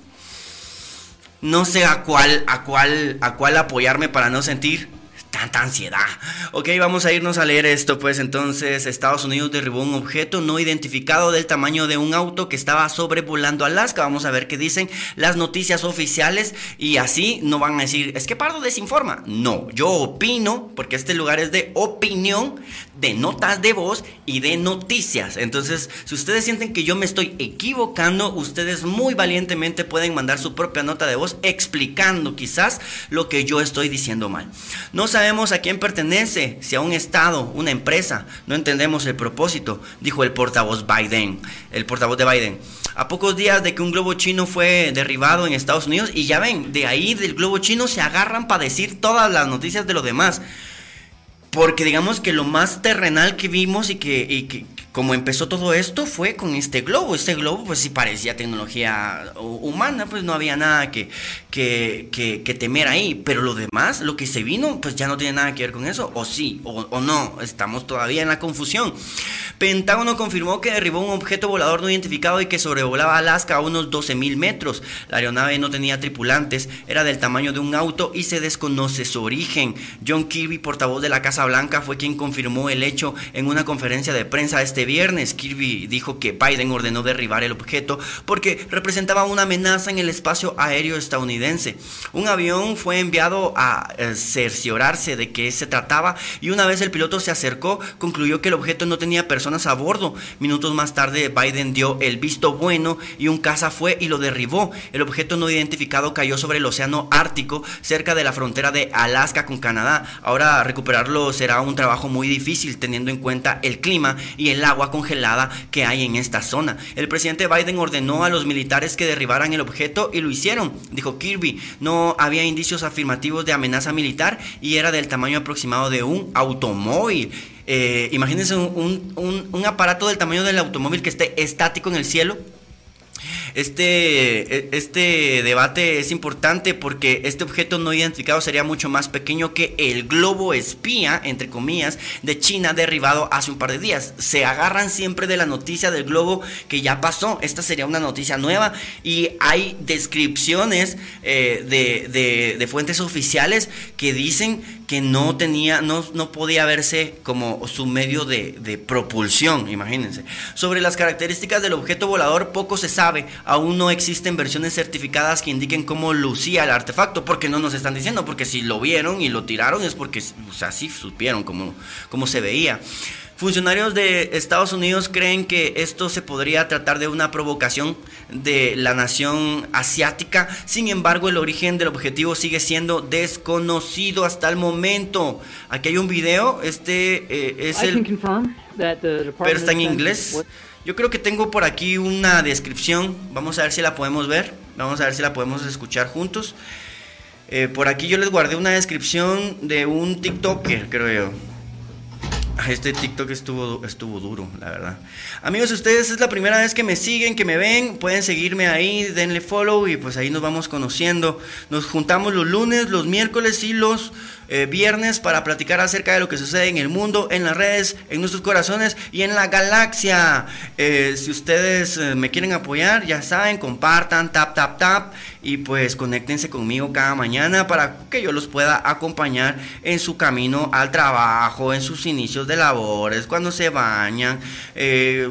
no sé a cuál, a cuál, a cuál apoyarme para no sentir tanta ansiedad. Ok, vamos a irnos a leer esto. Pues entonces, Estados Unidos derribó un objeto no identificado del tamaño de un auto que estaba sobrevolando Alaska. Vamos a ver qué dicen las noticias oficiales. Y así no van a decir, es que Pardo desinforma. No, yo opino, porque este lugar es de opinión, de notas de voz y de noticias. Entonces, si ustedes sienten que yo me estoy equivocando, ustedes muy valientemente pueden mandar su propia nota de voz explicando quizás lo que yo estoy diciendo mal. No sabemos a quién pertenece, si a un Estado, una empresa. No entendemos el propósito, dijo el portavoz Biden, el portavoz de Biden. A pocos días de que un globo chino fue derribado en Estados Unidos, y ya ven, de ahí del globo chino se agarran para decir todas las noticias de lo demás. Porque digamos que lo más terrenal que vimos y que, como empezó todo esto fue con este globo. Este globo pues sí parecía tecnología humana, pues no había nada que, que, temer ahí. Pero lo demás, lo que se vino, pues ya no tiene nada que ver con eso. O sí, o, o no. Estamos todavía en la confusión. Pentágono confirmó que derribó un objeto volador no identificado y que sobrevolaba Alaska a unos 12 mil metros. La aeronave no tenía tripulantes, era del tamaño de un auto y se desconoce su origen. John Kirby, portavoz de la Casa Blanca, fue quien confirmó el hecho en una conferencia de prensa este este viernes, Kirby dijo que Biden ordenó derribar el objeto porque representaba una amenaza en el espacio aéreo estadounidense. Un avión fue enviado a eh, cerciorarse de qué se trataba y una vez el piloto se acercó, concluyó que el objeto no tenía personas a bordo. Minutos más tarde, Biden dio el visto bueno y un caza fue y lo derribó. El objeto no identificado cayó sobre el océano Ártico, cerca de la frontera de Alaska con Canadá. Ahora recuperarlo será un trabajo muy difícil teniendo en cuenta el clima y el agua agua congelada que hay en esta zona. El presidente Biden ordenó a los militares que derribaran el objeto y lo hicieron, dijo Kirby. No había indicios afirmativos de amenaza militar y era del tamaño aproximado de un automóvil. Eh, imagínense un aparato del tamaño del automóvil que esté estático en el cielo este, e, este debate es importante porque este objeto no identificado sería mucho más pequeño que el globo espía, entre comillas, de China derribado hace un par de días. Se agarran siempre de la noticia del globo que ya pasó. Esta sería una noticia nueva y hay descripciones eh, de, de fuentes oficiales que dicen que no tenía, no, no podía verse como su medio de, de, propulsión, imagínense. Sobre las características del objeto volador poco se sabe, aún no existen versiones certificadas que indiquen cómo lucía el artefacto, porque no nos están diciendo, porque si lo vieron y lo tiraron es porque, o sea, sí supieron cómo, cómo se veía. Funcionarios de Estados Unidos creen que esto se podría tratar de una provocación de la nación asiática. Sin embargo, el origen del objetivo sigue siendo desconocido hasta el momento. Aquí hay un video, este eh, es el... Pero está en inglés. Yo creo que tengo por aquí una descripción. Vamos a ver si la podemos ver. Vamos a ver si la podemos escuchar juntos. Eh, por aquí yo les guardé una descripción de un TikToker, creo yo. Este TikTok estuvo, estuvo duro, la verdad. Amigos, ustedes es la primera vez que me siguen, que me ven, pueden seguirme ahí, denle follow y pues ahí nos vamos conociendo. Nos juntamos los lunes, los miércoles y los eh, viernes para platicar acerca de lo que sucede en el mundo, en las redes, en nuestros corazones y en la galaxia. Eh, si ustedes eh, me quieren apoyar, ya saben, compartan, tap, tap, tap y pues conéctense conmigo cada mañana para que yo los pueda acompañar en su camino al trabajo, en sus inicios de labores, cuando se bañan. de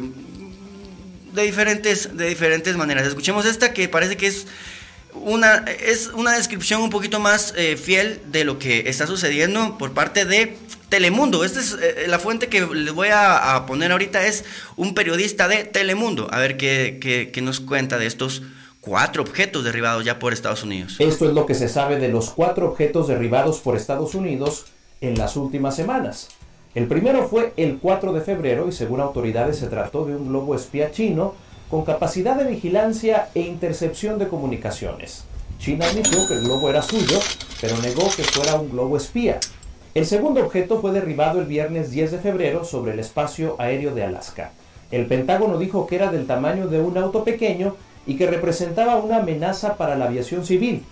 diferentes, de diferentes maneras. Escuchemos esta que parece que es una, es una descripción un poquito más eh, fiel de lo que está sucediendo por parte de Telemundo. Esta es eh, la fuente que les voy a, poner ahorita, es un periodista de Telemundo. A ver qué, qué nos cuenta de estos cuatro objetos derribados ya por Estados Unidos. Esto es lo que se sabe de los cuatro objetos derribados por Estados Unidos en las últimas semanas. El primero fue el 4 de febrero y según autoridades se trató de un globo espía chino con capacidad de vigilancia e intercepción de comunicaciones. China admitió que el globo era suyo, pero negó que fuera un globo espía. El segundo objeto fue derribado el viernes 10 de febrero sobre el espacio aéreo de Alaska. El Pentágono dijo que era del tamaño de un auto pequeño y que representaba una amenaza para la aviación civil.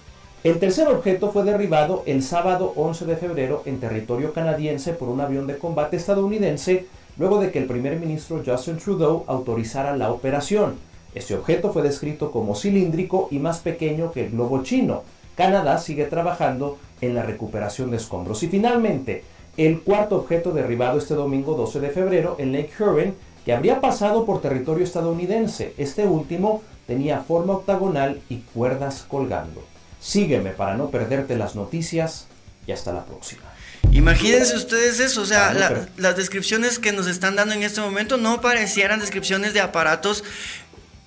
El tercer objeto fue derribado el sábado 11 de febrero en territorio canadiense por un avión de combate estadounidense luego de que el primer ministro Justin Trudeau autorizara la operación. Este objeto fue descrito como cilíndrico y más pequeño que el globo chino. Canadá sigue trabajando en la recuperación de escombros. Y finalmente, el cuarto objeto derribado este domingo 12 de febrero en Lake Huron, que habría pasado por territorio estadounidense. Este último tenía forma octagonal y cuerdas colgando. Sígueme para no perderte las noticias y hasta la próxima. Imagínense ustedes eso, o sea, las descripciones que nos están dando en este momento no parecieran descripciones de aparatos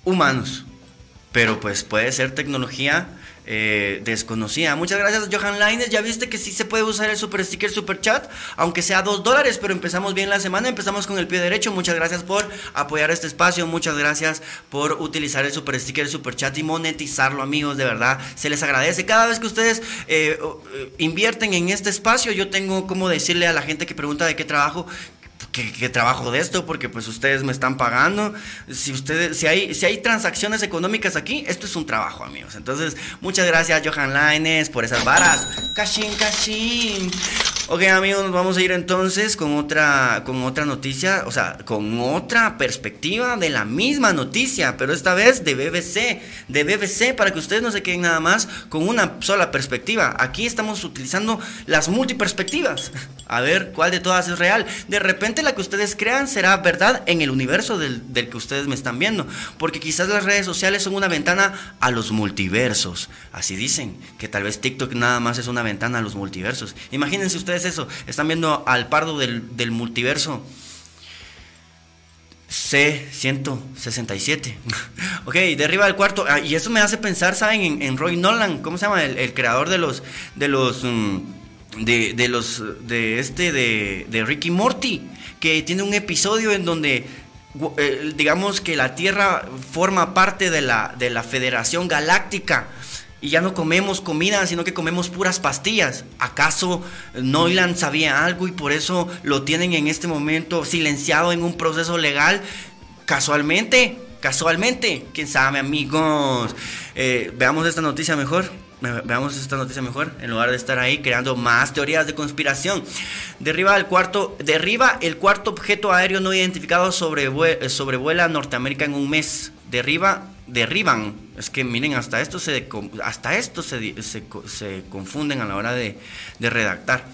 humanos, pero pues puede ser tecnología eh, desconocida. Muchas gracias, Johan Lines. Ya viste que sí se puede usar el super sticker, super chat, aunque sea dos dólares, pero empezamos bien la semana. Empezamos con el pie derecho. Muchas gracias por apoyar este espacio. Muchas gracias por utilizar el super sticker, super chat y monetizarlo, amigos. De verdad, se les agradece. Cada vez que ustedes eh, eh, invierten en este espacio, yo tengo como decirle a la gente que pregunta de qué trabajo que, trabajo de esto porque pues ustedes me están pagando. Si ustedes, si hay, si hay transacciones económicas aquí, esto es un trabajo, amigos. Entonces, muchas gracias, Johan Laines, por esas varas. Cashin, cashin. Ok, amigos, nos vamos a ir entonces con otra, con otra noticia, o sea, con otra perspectiva de la misma noticia, pero esta vez de BBC, de BBC, para que ustedes no se queden nada más con una sola perspectiva. Aquí estamos utilizando las multiperspectivas. A ver cuál de todas es real. De repente la que ustedes crean será verdad en el universo del, que ustedes me están viendo. Porque quizás las redes sociales son una ventana a los multiversos. Así dicen, que tal vez TikTok nada más es una ventana a los multiversos. Imagínense ustedes eso, están viendo al pardo del, multiverso. C167. ok, derriba el cuarto. Ah, y eso me hace pensar, ¿saben? En, Roy Nolan, ¿cómo se llama? El, creador de los. de los. Mm, de, de, los. de este. de, de Ricky Morty que tiene un episodio en donde eh, digamos que la Tierra forma parte de la, de la Federación Galáctica y ya no comemos comida, sino que comemos puras pastillas. ¿Acaso Noiland sabía algo y por eso lo tienen en este momento silenciado en un proceso legal? Casualmente, casualmente, quién sabe amigos. Eh, veamos esta noticia mejor veamos esta noticia mejor, en lugar de estar ahí creando más teorías de conspiración. Derriba el cuarto, derriba el cuarto objeto aéreo no identificado sobre sobrevuela Norteamérica en un mes. Derriba, derriban. Es que miren, hasta esto se, hasta esto se, se, confunden a la hora de, de redactar.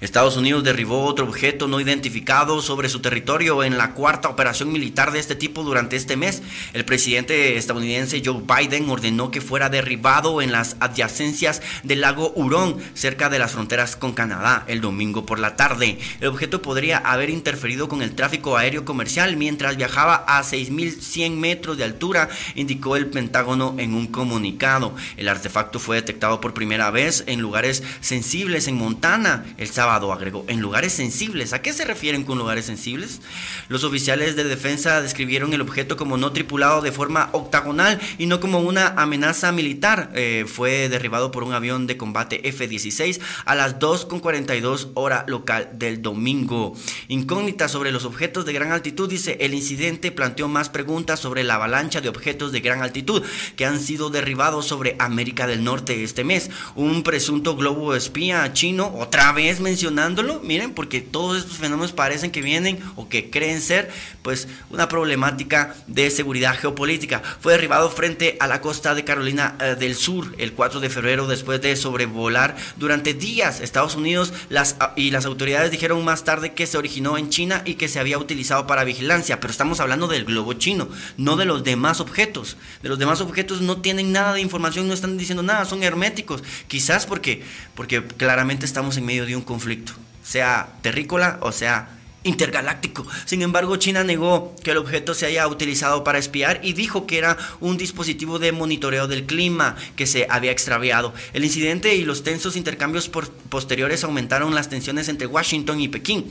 Estados Unidos derribó otro objeto no identificado sobre su territorio en la cuarta operación militar de este tipo durante este mes. El presidente estadounidense Joe Biden ordenó que fuera derribado en las adyacencias del lago Hurón, cerca de las fronteras con Canadá, el domingo por la tarde. El objeto podría haber interferido con el tráfico aéreo comercial mientras viajaba a 6.100 metros de altura, indicó el Pentágono en un comunicado. El artefacto fue detectado por primera vez en lugares sensibles en Montana. Sábado, agregó, en lugares sensibles. ¿A qué se refieren con lugares sensibles? Los oficiales de defensa describieron el objeto como no tripulado de forma octagonal y no como una amenaza militar. Eh, fue derribado por un avión de combate F-16 a las 2.42 hora local del domingo. Incógnita sobre los objetos de gran altitud, dice, el incidente planteó más preguntas sobre la avalancha de objetos de gran altitud que han sido derribados sobre América del Norte este mes. Un presunto globo espía chino, otra vez mencionándolo, miren, porque todos estos fenómenos parecen que vienen o que creen ser, pues, una problemática de seguridad geopolítica. Fue derribado frente a la costa de Carolina eh, del Sur el 4 de febrero después de sobrevolar durante días Estados Unidos las, ah, y las autoridades dijeron más tarde que se originó en China y que se había utilizado para vigilancia, pero estamos hablando del globo chino, no de los demás objetos. De los demás objetos no tienen nada de información, no están diciendo nada, son herméticos. Quizás porque, porque claramente estamos en medio de un conflicto, sea terrícola o sea intergaláctico. Sin embargo, China negó que el objeto se haya utilizado para espiar y dijo que era un dispositivo de monitoreo del clima que se había extraviado. El incidente y los tensos intercambios posteriores aumentaron las tensiones entre Washington y Pekín.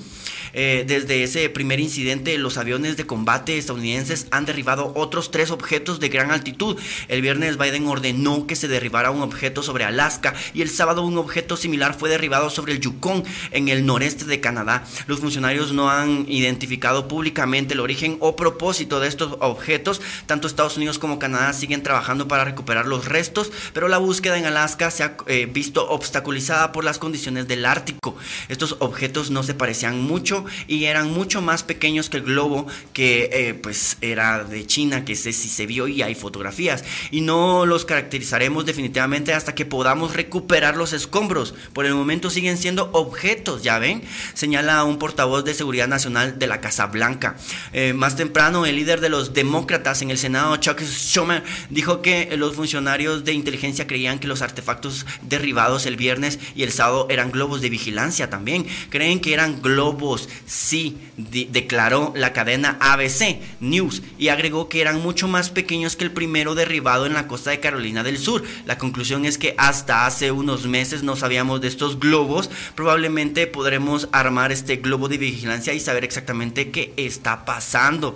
Eh, desde ese primer incidente, los aviones de combate estadounidenses han derribado otros tres objetos de gran altitud. El viernes Biden ordenó que se derribara un objeto sobre Alaska y el sábado un objeto similar fue derribado sobre el Yukon en el noreste de Canadá. Los funcionarios no han identificado públicamente el origen o propósito de estos objetos. Tanto Estados Unidos como Canadá siguen trabajando para recuperar los restos, pero la búsqueda en Alaska se ha eh, visto obstaculizada por las condiciones del Ártico. Estos objetos no se parecían mucho y eran mucho más pequeños que el globo que eh, pues era de China, que sé si se vio y hay fotografías. Y no los caracterizaremos definitivamente hasta que podamos recuperar los escombros. Por el momento siguen siendo objetos, ya ven, señala un portavoz de Seguridad Nacional de la Casa Blanca. Eh, más temprano, el líder de los demócratas en el Senado, Chuck Schumer, dijo que los funcionarios de inteligencia creían que los artefactos derribados el viernes y el sábado eran globos de vigilancia también. Creen que eran globos, sí, declaró la cadena ABC News y agregó que eran mucho más pequeños que el primero derribado en la costa de Carolina del Sur. La conclusión es que hasta hace unos meses no sabíamos de estos globos. Probablemente podremos armar este globo de vigilancia y saber exactamente qué está pasando.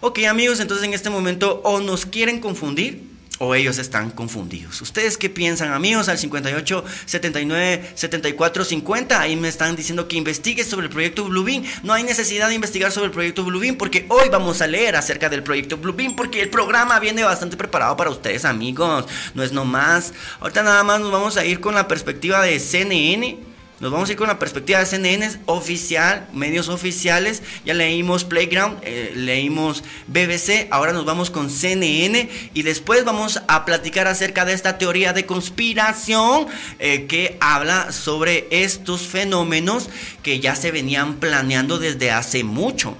Ok amigos, entonces en este momento o nos quieren confundir o ellos están confundidos. ¿Ustedes qué piensan, amigos? Al 58 79 74 50. Ahí me están diciendo que investigue sobre el proyecto Bluebeam. No hay necesidad de investigar sobre el proyecto Bluebeam porque hoy vamos a leer acerca del proyecto Bluebeam porque el programa viene bastante preparado para ustedes, amigos. No es nomás. Ahorita nada más nos vamos a ir con la perspectiva de CNN nos vamos a ir con la perspectiva de CNN oficial, medios oficiales. Ya leímos Playground, eh, leímos BBC, ahora nos vamos con CNN y después vamos a platicar acerca de esta teoría de conspiración eh, que habla sobre estos fenómenos que ya se venían planeando desde hace mucho.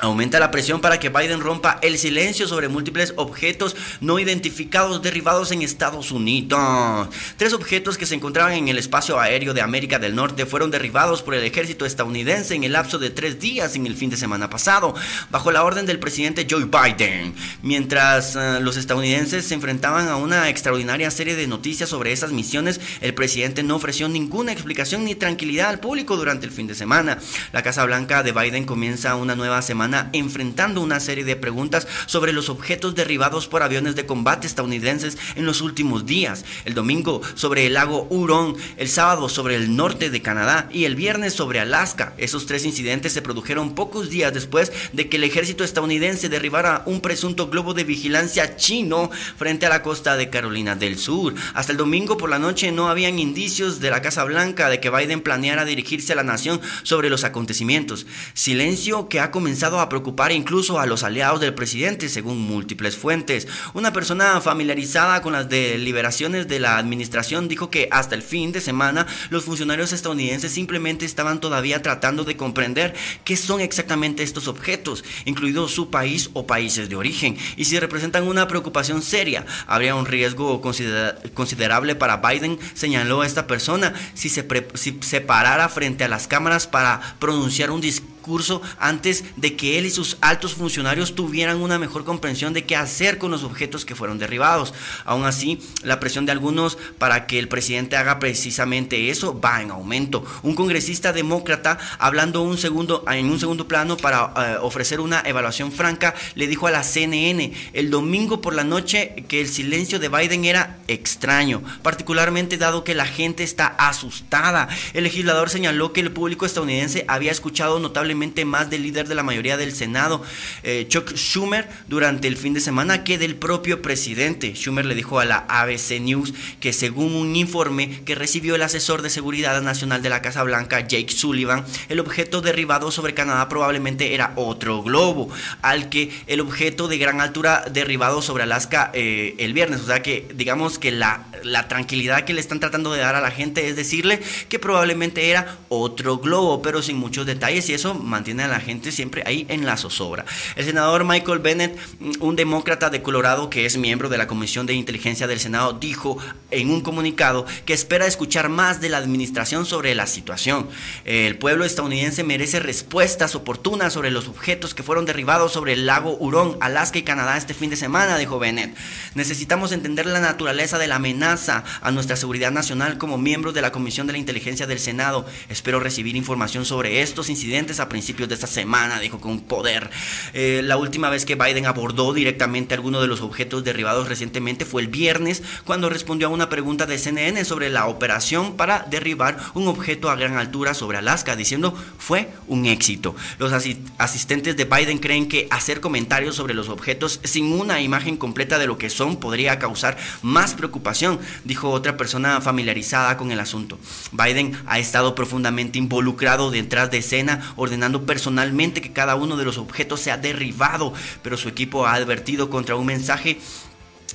Aumenta la presión para que Biden rompa el silencio sobre múltiples objetos no identificados derribados en Estados Unidos. Tres objetos que se encontraban en el espacio aéreo de América del Norte fueron derribados por el ejército estadounidense en el lapso de tres días en el fin de semana pasado, bajo la orden del presidente Joe Biden. Mientras eh, los estadounidenses se enfrentaban a una extraordinaria serie de noticias sobre esas misiones, el presidente no ofreció ninguna explicación ni tranquilidad al público durante el fin de semana. La Casa Blanca de Biden comienza una nueva semana enfrentando una serie de preguntas sobre los objetos derribados por aviones de combate estadounidenses en los últimos días. El domingo sobre el lago Huron, el sábado sobre el norte de Canadá y el viernes sobre Alaska. Esos tres incidentes se produjeron pocos días después de que el ejército estadounidense derribara un presunto globo de vigilancia chino frente a la costa de Carolina del Sur. Hasta el domingo por la noche no habían indicios de la Casa Blanca de que Biden planeara dirigirse a la nación sobre los acontecimientos. Silencio que ha comenzado a a preocupar incluso a los aliados del presidente, según múltiples fuentes. Una persona familiarizada con las deliberaciones de la administración dijo que hasta el fin de semana los funcionarios estadounidenses simplemente estaban todavía tratando de comprender qué son exactamente estos objetos, incluido su país o países de origen, y si representan una preocupación seria. Habría un riesgo considerable para Biden, señaló esta persona, si se, si se parara frente a las cámaras para pronunciar un discurso curso antes de que él y sus altos funcionarios tuvieran una mejor comprensión de qué hacer con los objetos que fueron derribados. Aún así, la presión de algunos para que el presidente haga precisamente eso va en aumento. Un congresista demócrata, hablando un segundo, en un segundo plano para eh, ofrecer una evaluación franca, le dijo a la CNN el domingo por la noche que el silencio de Biden era extraño, particularmente dado que la gente está asustada. El legislador señaló que el público estadounidense había escuchado notablemente más del líder de la mayoría del Senado, eh, Chuck Schumer, durante el fin de semana que del propio presidente. Schumer le dijo a la ABC News que según un informe que recibió el asesor de seguridad nacional de la Casa Blanca, Jake Sullivan, el objeto derribado sobre Canadá probablemente era otro globo, al que el objeto de gran altura derribado sobre Alaska eh, el viernes. O sea que digamos que la, la tranquilidad que le están tratando de dar a la gente es decirle que probablemente era otro globo, pero sin muchos detalles y eso mantiene a la gente siempre ahí en la zozobra. El senador Michael Bennett, un demócrata de Colorado que es miembro de la Comisión de Inteligencia del Senado, dijo en un comunicado que espera escuchar más de la administración sobre la situación. El pueblo estadounidense merece respuestas oportunas sobre los objetos que fueron derribados sobre el lago Hurón, Alaska y Canadá este fin de semana, dijo Bennett. Necesitamos entender la naturaleza de la amenaza a nuestra seguridad nacional como miembros de la Comisión de la Inteligencia del Senado. Espero recibir información sobre estos incidentes principios de esta semana, dijo con poder. Eh, la última vez que Biden abordó directamente alguno de los objetos derribados recientemente fue el viernes, cuando respondió a una pregunta de CNN sobre la operación para derribar un objeto a gran altura sobre Alaska, diciendo fue un éxito. Los asistentes de Biden creen que hacer comentarios sobre los objetos sin una imagen completa de lo que son podría causar más preocupación, dijo otra persona familiarizada con el asunto. Biden ha estado profundamente involucrado detrás de escena, ordenando personalmente que cada uno de los objetos sea derribado, pero su equipo ha advertido contra un mensaje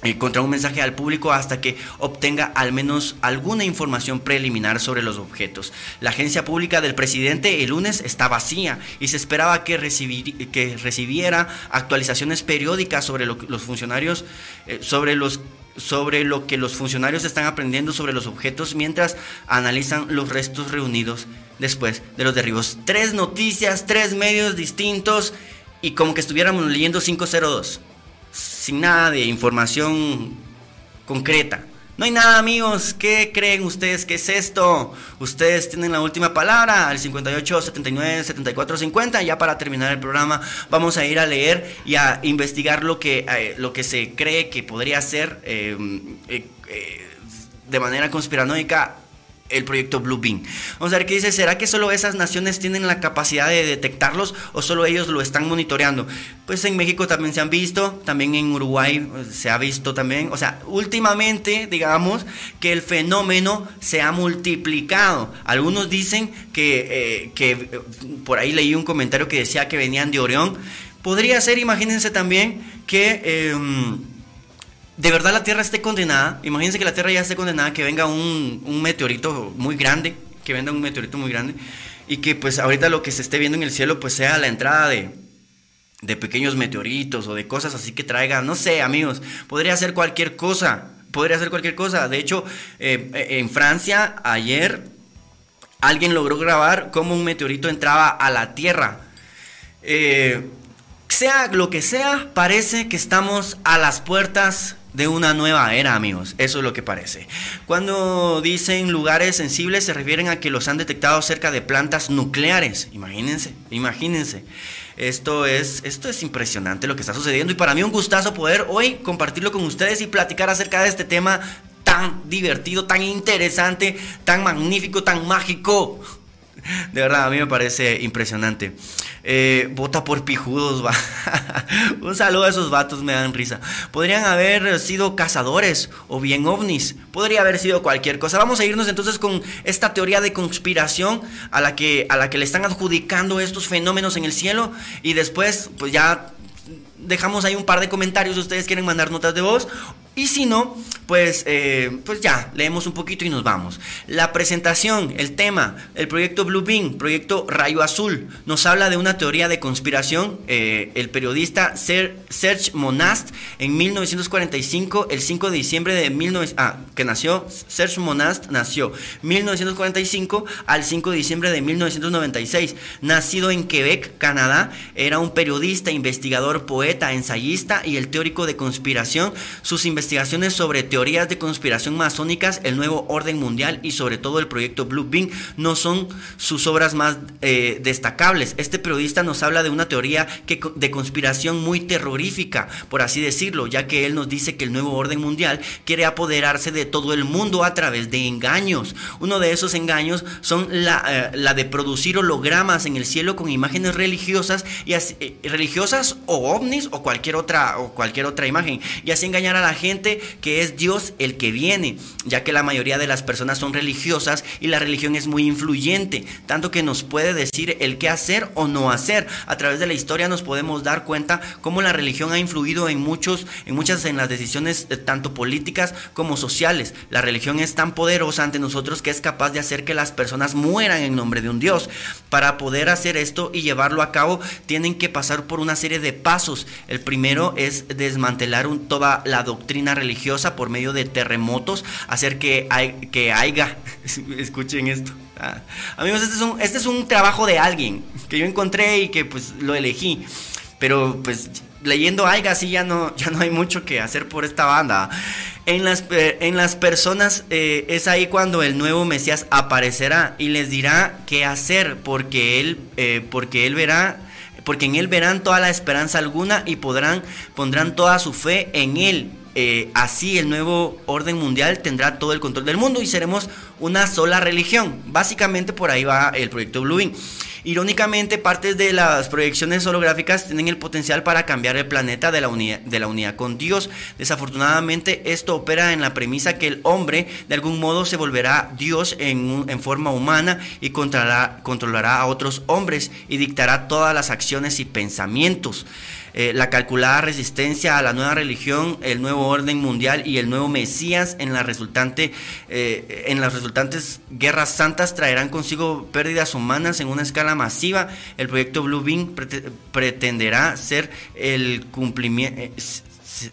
eh, contra un mensaje al público hasta que obtenga al menos alguna información preliminar sobre los objetos. La agencia pública del presidente el lunes está vacía y se esperaba que, recibiera actualizaciones periódicas sobre lo, los funcionarios, eh, sobre los sobre lo que los funcionarios están aprendiendo sobre los objetos mientras analizan los restos reunidos después de los derribos. Tres noticias, tres medios distintos y como que estuviéramos leyendo 502 sin nada de información concreta. No hay nada, amigos. ¿Qué creen ustedes que es esto? Ustedes tienen la última palabra al 58 79 74 50. Ya para terminar el programa, vamos a ir a leer y a investigar lo que, eh, lo que se cree que podría ser eh, eh, de manera conspiranoica el proyecto Blue Beam. Vamos a ver qué dice, ¿será que solo esas naciones tienen la capacidad de detectarlos o solo ellos lo están monitoreando? Pues en México también se han visto, también en Uruguay eh, se ha visto también, o sea, últimamente digamos que el fenómeno se ha multiplicado. Algunos dicen que, eh, que eh, por ahí leí un comentario que decía que venían de Orión. Podría ser, imagínense también, que... Em, de verdad la Tierra esté condenada, imagínense que la Tierra ya esté condenada, que venga un, meteorito muy grande, que venga un meteorito muy grande, y que pues ahorita lo que se esté viendo en el cielo pues sea la entrada de, pequeños meteoritos o de cosas así que traigan, no sé amigos, podría ser cualquier cosa, podría ser cualquier cosa. De hecho, eh, en Francia ayer alguien logró grabar cómo un meteorito entraba a la Tierra. Eh, sea lo que sea, parece que estamos a las puertas de una nueva era, amigos. Eso es lo que parece. Cuando dicen lugares sensibles, se refieren a que los han detectado cerca de plantas nucleares. Imagínense, imagínense. Esto es, esto es impresionante lo que está sucediendo y para mí un gustazo poder hoy compartirlo con ustedes y platicar acerca de este tema tan divertido, tan interesante, tan magnífico, tan mágico. De verdad, a mí me parece impresionante. Eh, vota por pijudos. Un saludo a esos vatos, me dan risa. Podrían haber sido cazadores o bien ovnis. Podría haber sido cualquier cosa. Vamos a irnos entonces con esta teoría de conspiración a la que, a la que le están adjudicando estos fenómenos en el cielo. Y después, pues ya dejamos ahí un par de comentarios si ustedes quieren mandar notas de voz y si no, pues, eh, pues ya, leemos un poquito y nos vamos. La presentación, el tema, el proyecto Blue Beam, proyecto Rayo Azul, nos habla de una teoría de conspiración. Eh, el periodista Serge Monast, en 1945, el 5 de diciembre de 19... Ah, que nació, Serge Monast nació 1945 al 5 de diciembre de 1996. Nacido en Quebec, Canadá, era un periodista, investigador, poeta, ensayista y el teórico de conspiración. Sus investigaciones investigaciones sobre teorías de conspiración masónicas, el nuevo orden mundial y sobre todo el proyecto Blue Beam no son sus obras más eh, destacables. Este periodista nos habla de una teoría de conspiración muy terrorífica, por así decirlo, ya que él nos dice que el nuevo orden mundial quiere apoderarse de todo el mundo a través de engaños. Uno de esos engaños son la, eh, de producir hologramas en el cielo con imágenes religiosas y eh, religiosas o ovnis o cualquier otra o cualquier otra imagen y así engañar a la gente que es Dios el que viene, ya que la mayoría de las personas son religiosas y la religión es muy influyente, tanto que nos puede decir el qué hacer o no hacer. A través de la historia nos podemos dar cuenta cómo la religión ha influido en muchos, en muchas en las decisiones eh, tanto políticas como sociales. La religión es tan poderosa ante nosotros que es capaz de hacer que las personas mueran en nombre de un Dios. Para poder hacer esto y llevarlo a cabo, tienen que pasar por una serie de pasos. El primero es desmantelar toda la doctrina religiosa por medio de terremotos, hacer que, hay, que haya, escuchen esto. Ah, amigos, este es, un, este es un trabajo de alguien que yo encontré y que pues lo elegí. Pero pues leyendo Aiga, sí, ya no, ya no hay mucho que hacer por esta banda. En las, en las personas eh, es ahí cuando el nuevo Mesías aparecerá y les dirá qué hacer, porque él, eh, porque él verá porque en él verán toda la esperanza alguna y podrán pondrán toda su fe en él. Eh, así el nuevo orden mundial tendrá todo el control del mundo y seremos una sola religión. Básicamente por ahí va el proyecto Bluebeam. Irónicamente, partes de las proyecciones holográficas tienen el potencial para cambiar el planeta de la, unidad, con Dios. Desafortunadamente, esto opera en la premisa que el hombre de algún modo se volverá Dios en, forma humana y controlará a otros hombres y dictará todas las acciones y pensamientos. Eh, la calculada resistencia a la nueva religión, el nuevo orden mundial y el nuevo Mesías en, la resultante, eh, en las resultantes guerras santas traerán consigo pérdidas humanas en una escala masiva. El proyecto Blue Beam pretenderá ser el cumplimiento eh,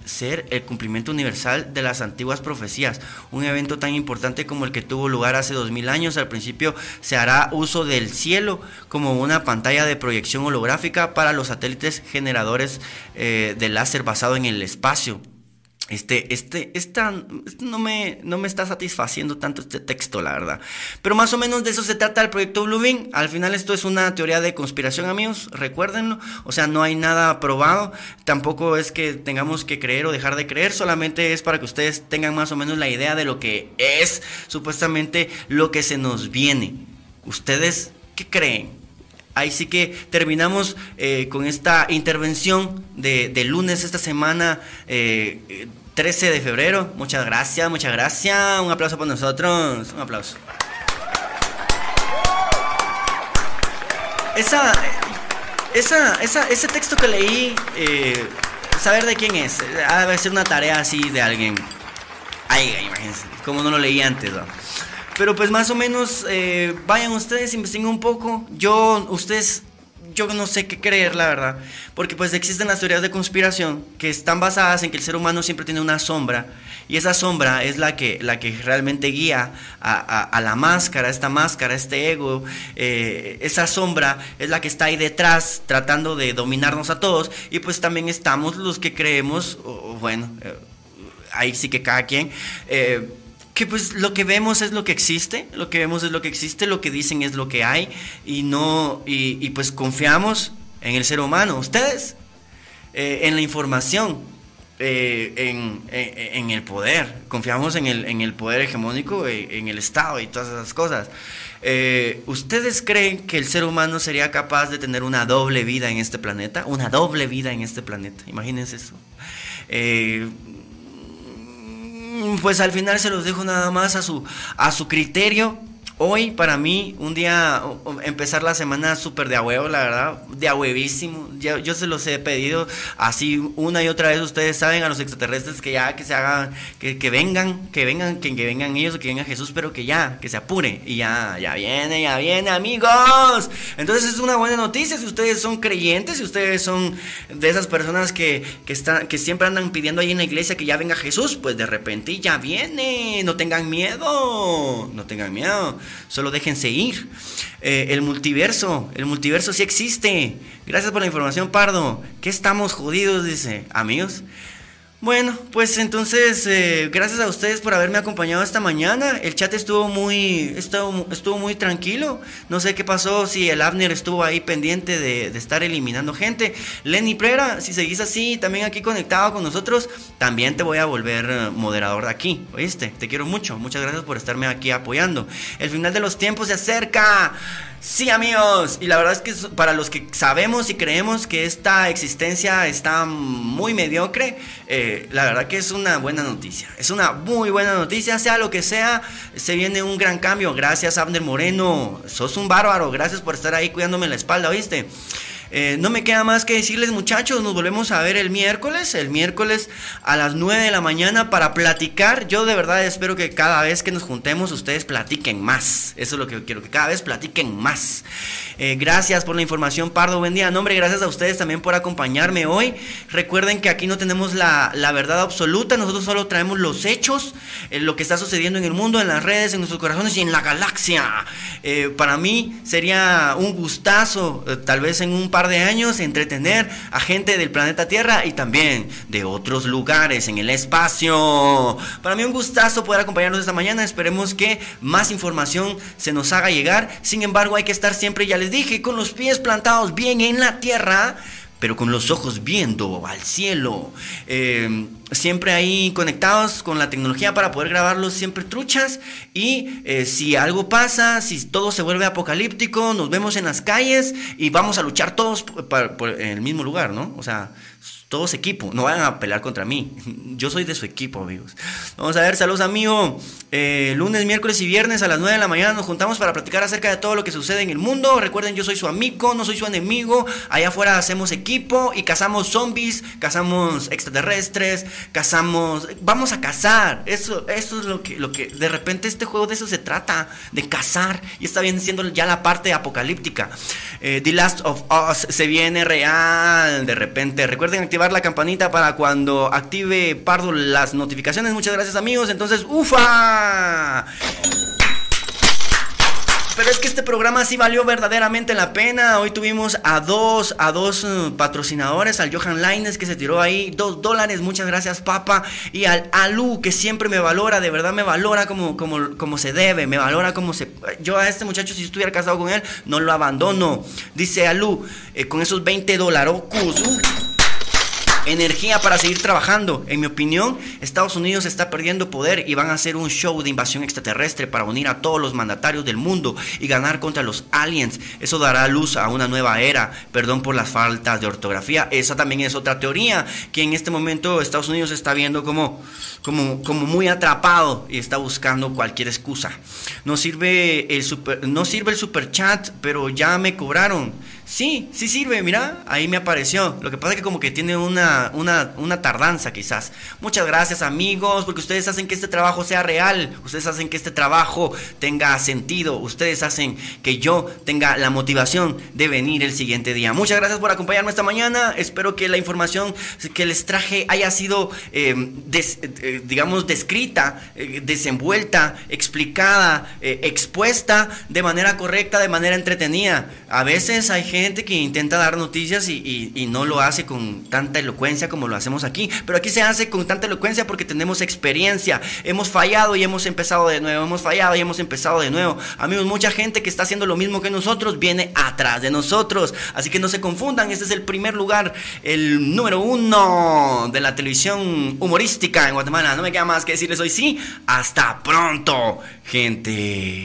ser el cumplimiento universal de las antiguas profecías. Un evento tan importante como el que tuvo lugar hace dos mil años, al principio se hará uso del cielo como una pantalla de proyección holográfica para los satélites generadores eh, de láser basado en el espacio. Este, este, esta, no me, no me está satisfaciendo tanto este texto, la verdad. Pero más o menos de eso se trata el proyecto Bluebeam. Al final esto es una teoría de conspiración, amigos, recuérdenlo. O sea, no hay nada probado. Tampoco es que tengamos que creer o dejar de creer. Solamente es para que ustedes tengan más o menos la idea de lo que es supuestamente lo que se nos viene. ¿Ustedes qué creen? Ahí sí que terminamos eh, con esta intervención de, lunes esta semana, 13 eh, de febrero. Muchas gracias, muchas gracias. Un aplauso para nosotros. Un aplauso. Esa, esa, esa ese texto que leí, eh, saber de quién es. Debe ser una tarea así de alguien. Ay, imagínense, como no lo leí antes. ¿no? Pero pues más o menos eh, vayan ustedes, investiguen un poco. Yo, ustedes, yo no sé qué creer, la verdad. Porque pues existen las teorías de conspiración que están basadas en que el ser humano siempre tiene una sombra. Y esa sombra es la que, la que realmente guía a, la máscara, esta máscara, este ego. Eh, esa sombra es la que está ahí detrás tratando de dominarnos a todos. Y pues también estamos los que creemos, bueno, eh, ahí sí que cada quien que pues lo que vemos es lo que existe, lo que vemos es lo que existe, lo que dicen es lo que hay y no y, pues confiamos en el ser humano, ustedes eh, en la información, eh, en, el poder, confiamos en el, en el poder hegemónico, eh, en el Estado y todas esas cosas. ¿Ustedes creen que el ser humano sería capaz de tener una doble vida en este planeta? Una doble vida en este planeta, imagínense eso. Mm, pues al final se los dejo nada más a su, a su criterio. Hoy para mí un día empezar la semana súper de huevo, la verdad, de huevísimo. Yo, yo, se los he pedido así una y otra vez. Ustedes saben a los extraterrestres que ya que se hagan, que, vengan, que vengan, que, que, vengan ellos que venga Jesús, pero que ya, que se apure. Y ya, ya viene, ya viene, amigos. Entonces es una buena noticia si ustedes son creyentes, si ustedes son de esas personas que, que, están, que siempre andan pidiendo ahí en la iglesia que ya venga Jesús, pues de repente ya viene. No tengan miedo, no tengan miedo solo déjense ir. Eh, el multiverso, el multiverso sí existe. Gracias por la información, Pardo. ¿Qué estamos jodidos? Dice, amigos. Bueno, pues entonces, eh, gracias a ustedes por haberme acompañado esta mañana. El chat estuvo muy, estuvo, estuvo muy tranquilo. No sé qué pasó, si el Abner estuvo ahí pendiente de, estar eliminando gente. Lenny Prera, si seguís así, también aquí conectado con nosotros, también te voy a volver eh, moderador de aquí. ¿Oíste? Te quiero mucho. Muchas gracias por estarme aquí apoyando. El final de los tiempos se acerca. Sí, amigos. Y la verdad es que para los que sabemos y creemos que esta existencia está muy mediocre, eh, la verdad que es una buena noticia. Es una muy buena noticia, sea lo que sea, se viene un gran cambio. Gracias, Abner Moreno. Sos un bárbaro. Gracias por estar ahí cuidándome la espalda, ¿oíste? Eh, no me queda más que decirles muchachos, nos volvemos a ver el miércoles, el miércoles a las 9 de la mañana para platicar. Yo de verdad espero que cada vez que nos juntemos ustedes platiquen más. Eso es lo que quiero, que cada vez platiquen más. Eh, gracias por la información, Pardo. Buen día. Nombre, gracias a ustedes también por acompañarme hoy. Recuerden que aquí no tenemos la, verdad absoluta, nosotros solo traemos los hechos, eh, lo que está sucediendo en el mundo, en las redes, en nuestros corazones y en la galaxia. para mí sería un gustazo, tal vez en un par de años entretener a gente del planeta Tierra y también de otros lugares en el espacio. Para mí un gustazo poder acompañarnos esta mañana. Esperemos que más información se nos haga llegar. Sin embargo, hay que estar siempre, ya les dije, con los pies plantados bien en la tierra pero con los ojos viendo al cielo. Eh, siempre ahí conectados con la tecnología para poder grabarlos siempre truchas. Y eh, si algo pasa, si todo se vuelve apocalíptico, nos vemos en las calles y vamos a luchar todos por, en el mismo lugar, ¿no? O sea, todos equipo, no vayan a pelear contra mí. Yo soy de su equipo, amigos. Vamos a ver, saludos, amigo. Eh, lunes, miércoles y viernes a las 9 de la mañana nos juntamos para platicar acerca de todo lo que sucede en el mundo. Recuerden, yo soy su amigo, no soy su enemigo. Allá afuera hacemos equipo y cazamos zombies, cazamos extraterrestres, cazamos. Vamos a cazar. Eso, eso es lo que, lo que. De repente, este juego de eso se trata, de cazar. Y está bien siendo ya la parte apocalíptica. Eh, The Last of Us se viene real. De repente, recuerden activar la campanita para cuando active Pardo las notificaciones. Muchas gracias amigos. Entonces, ufa. Pero es que este programa sí valió verdaderamente la pena. Hoy tuvimos a dos, a dos uh, patrocinadores, al Johan Lines que se tiró ahí dos dólares, muchas gracias papa, y al Alu que siempre me valora, de verdad me valora como, como, como se debe, me valora como se... Yo a este muchacho si estuviera casado con él, no lo abandono. Dice Alu, eh, con esos 20 dólares energía para seguir trabajando. En mi opinión, Estados Unidos está perdiendo poder y van a hacer un show de invasión extraterrestre para unir a todos los mandatarios del mundo y ganar contra los aliens. Eso dará luz a una nueva era. Perdón por las faltas de ortografía. Esa también es otra teoría que en este momento Estados Unidos está viendo como, como, como muy atrapado y está buscando cualquier excusa. No sirve el super, no sirve el super chat, pero ya me cobraron. Sí, sí sirve, mira, ahí me apareció. Lo que pasa es que como que tiene una, una, una, tardanza quizás. Muchas gracias amigos, porque ustedes hacen que este trabajo sea real, ustedes hacen que este trabajo tenga sentido, ustedes hacen que yo tenga la motivación de venir el siguiente día. Muchas gracias por acompañarme esta mañana, espero que la información que les traje haya sido, em, eh, digamos, descrita, eh, desenvuelta, explicada, eh, expuesta de manera correcta, de manera entretenida. A veces hay gente que intenta dar noticias y, no lo hace con tanta elocuencia como lo hacemos aquí. Pero aquí se hace con tanta elocuencia porque tenemos experiencia. Hemos fallado y hemos empezado de nuevo. Hemos fallado y hemos empezado de nuevo. Amigos, mucha gente que está haciendo lo mismo que nosotros viene atrás de nosotros. Así que no se confundan. Este es el primer lugar, el número uno de la televisión humorística en Guatemala. No me queda más que decirles hoy sí. Hasta pronto, gente.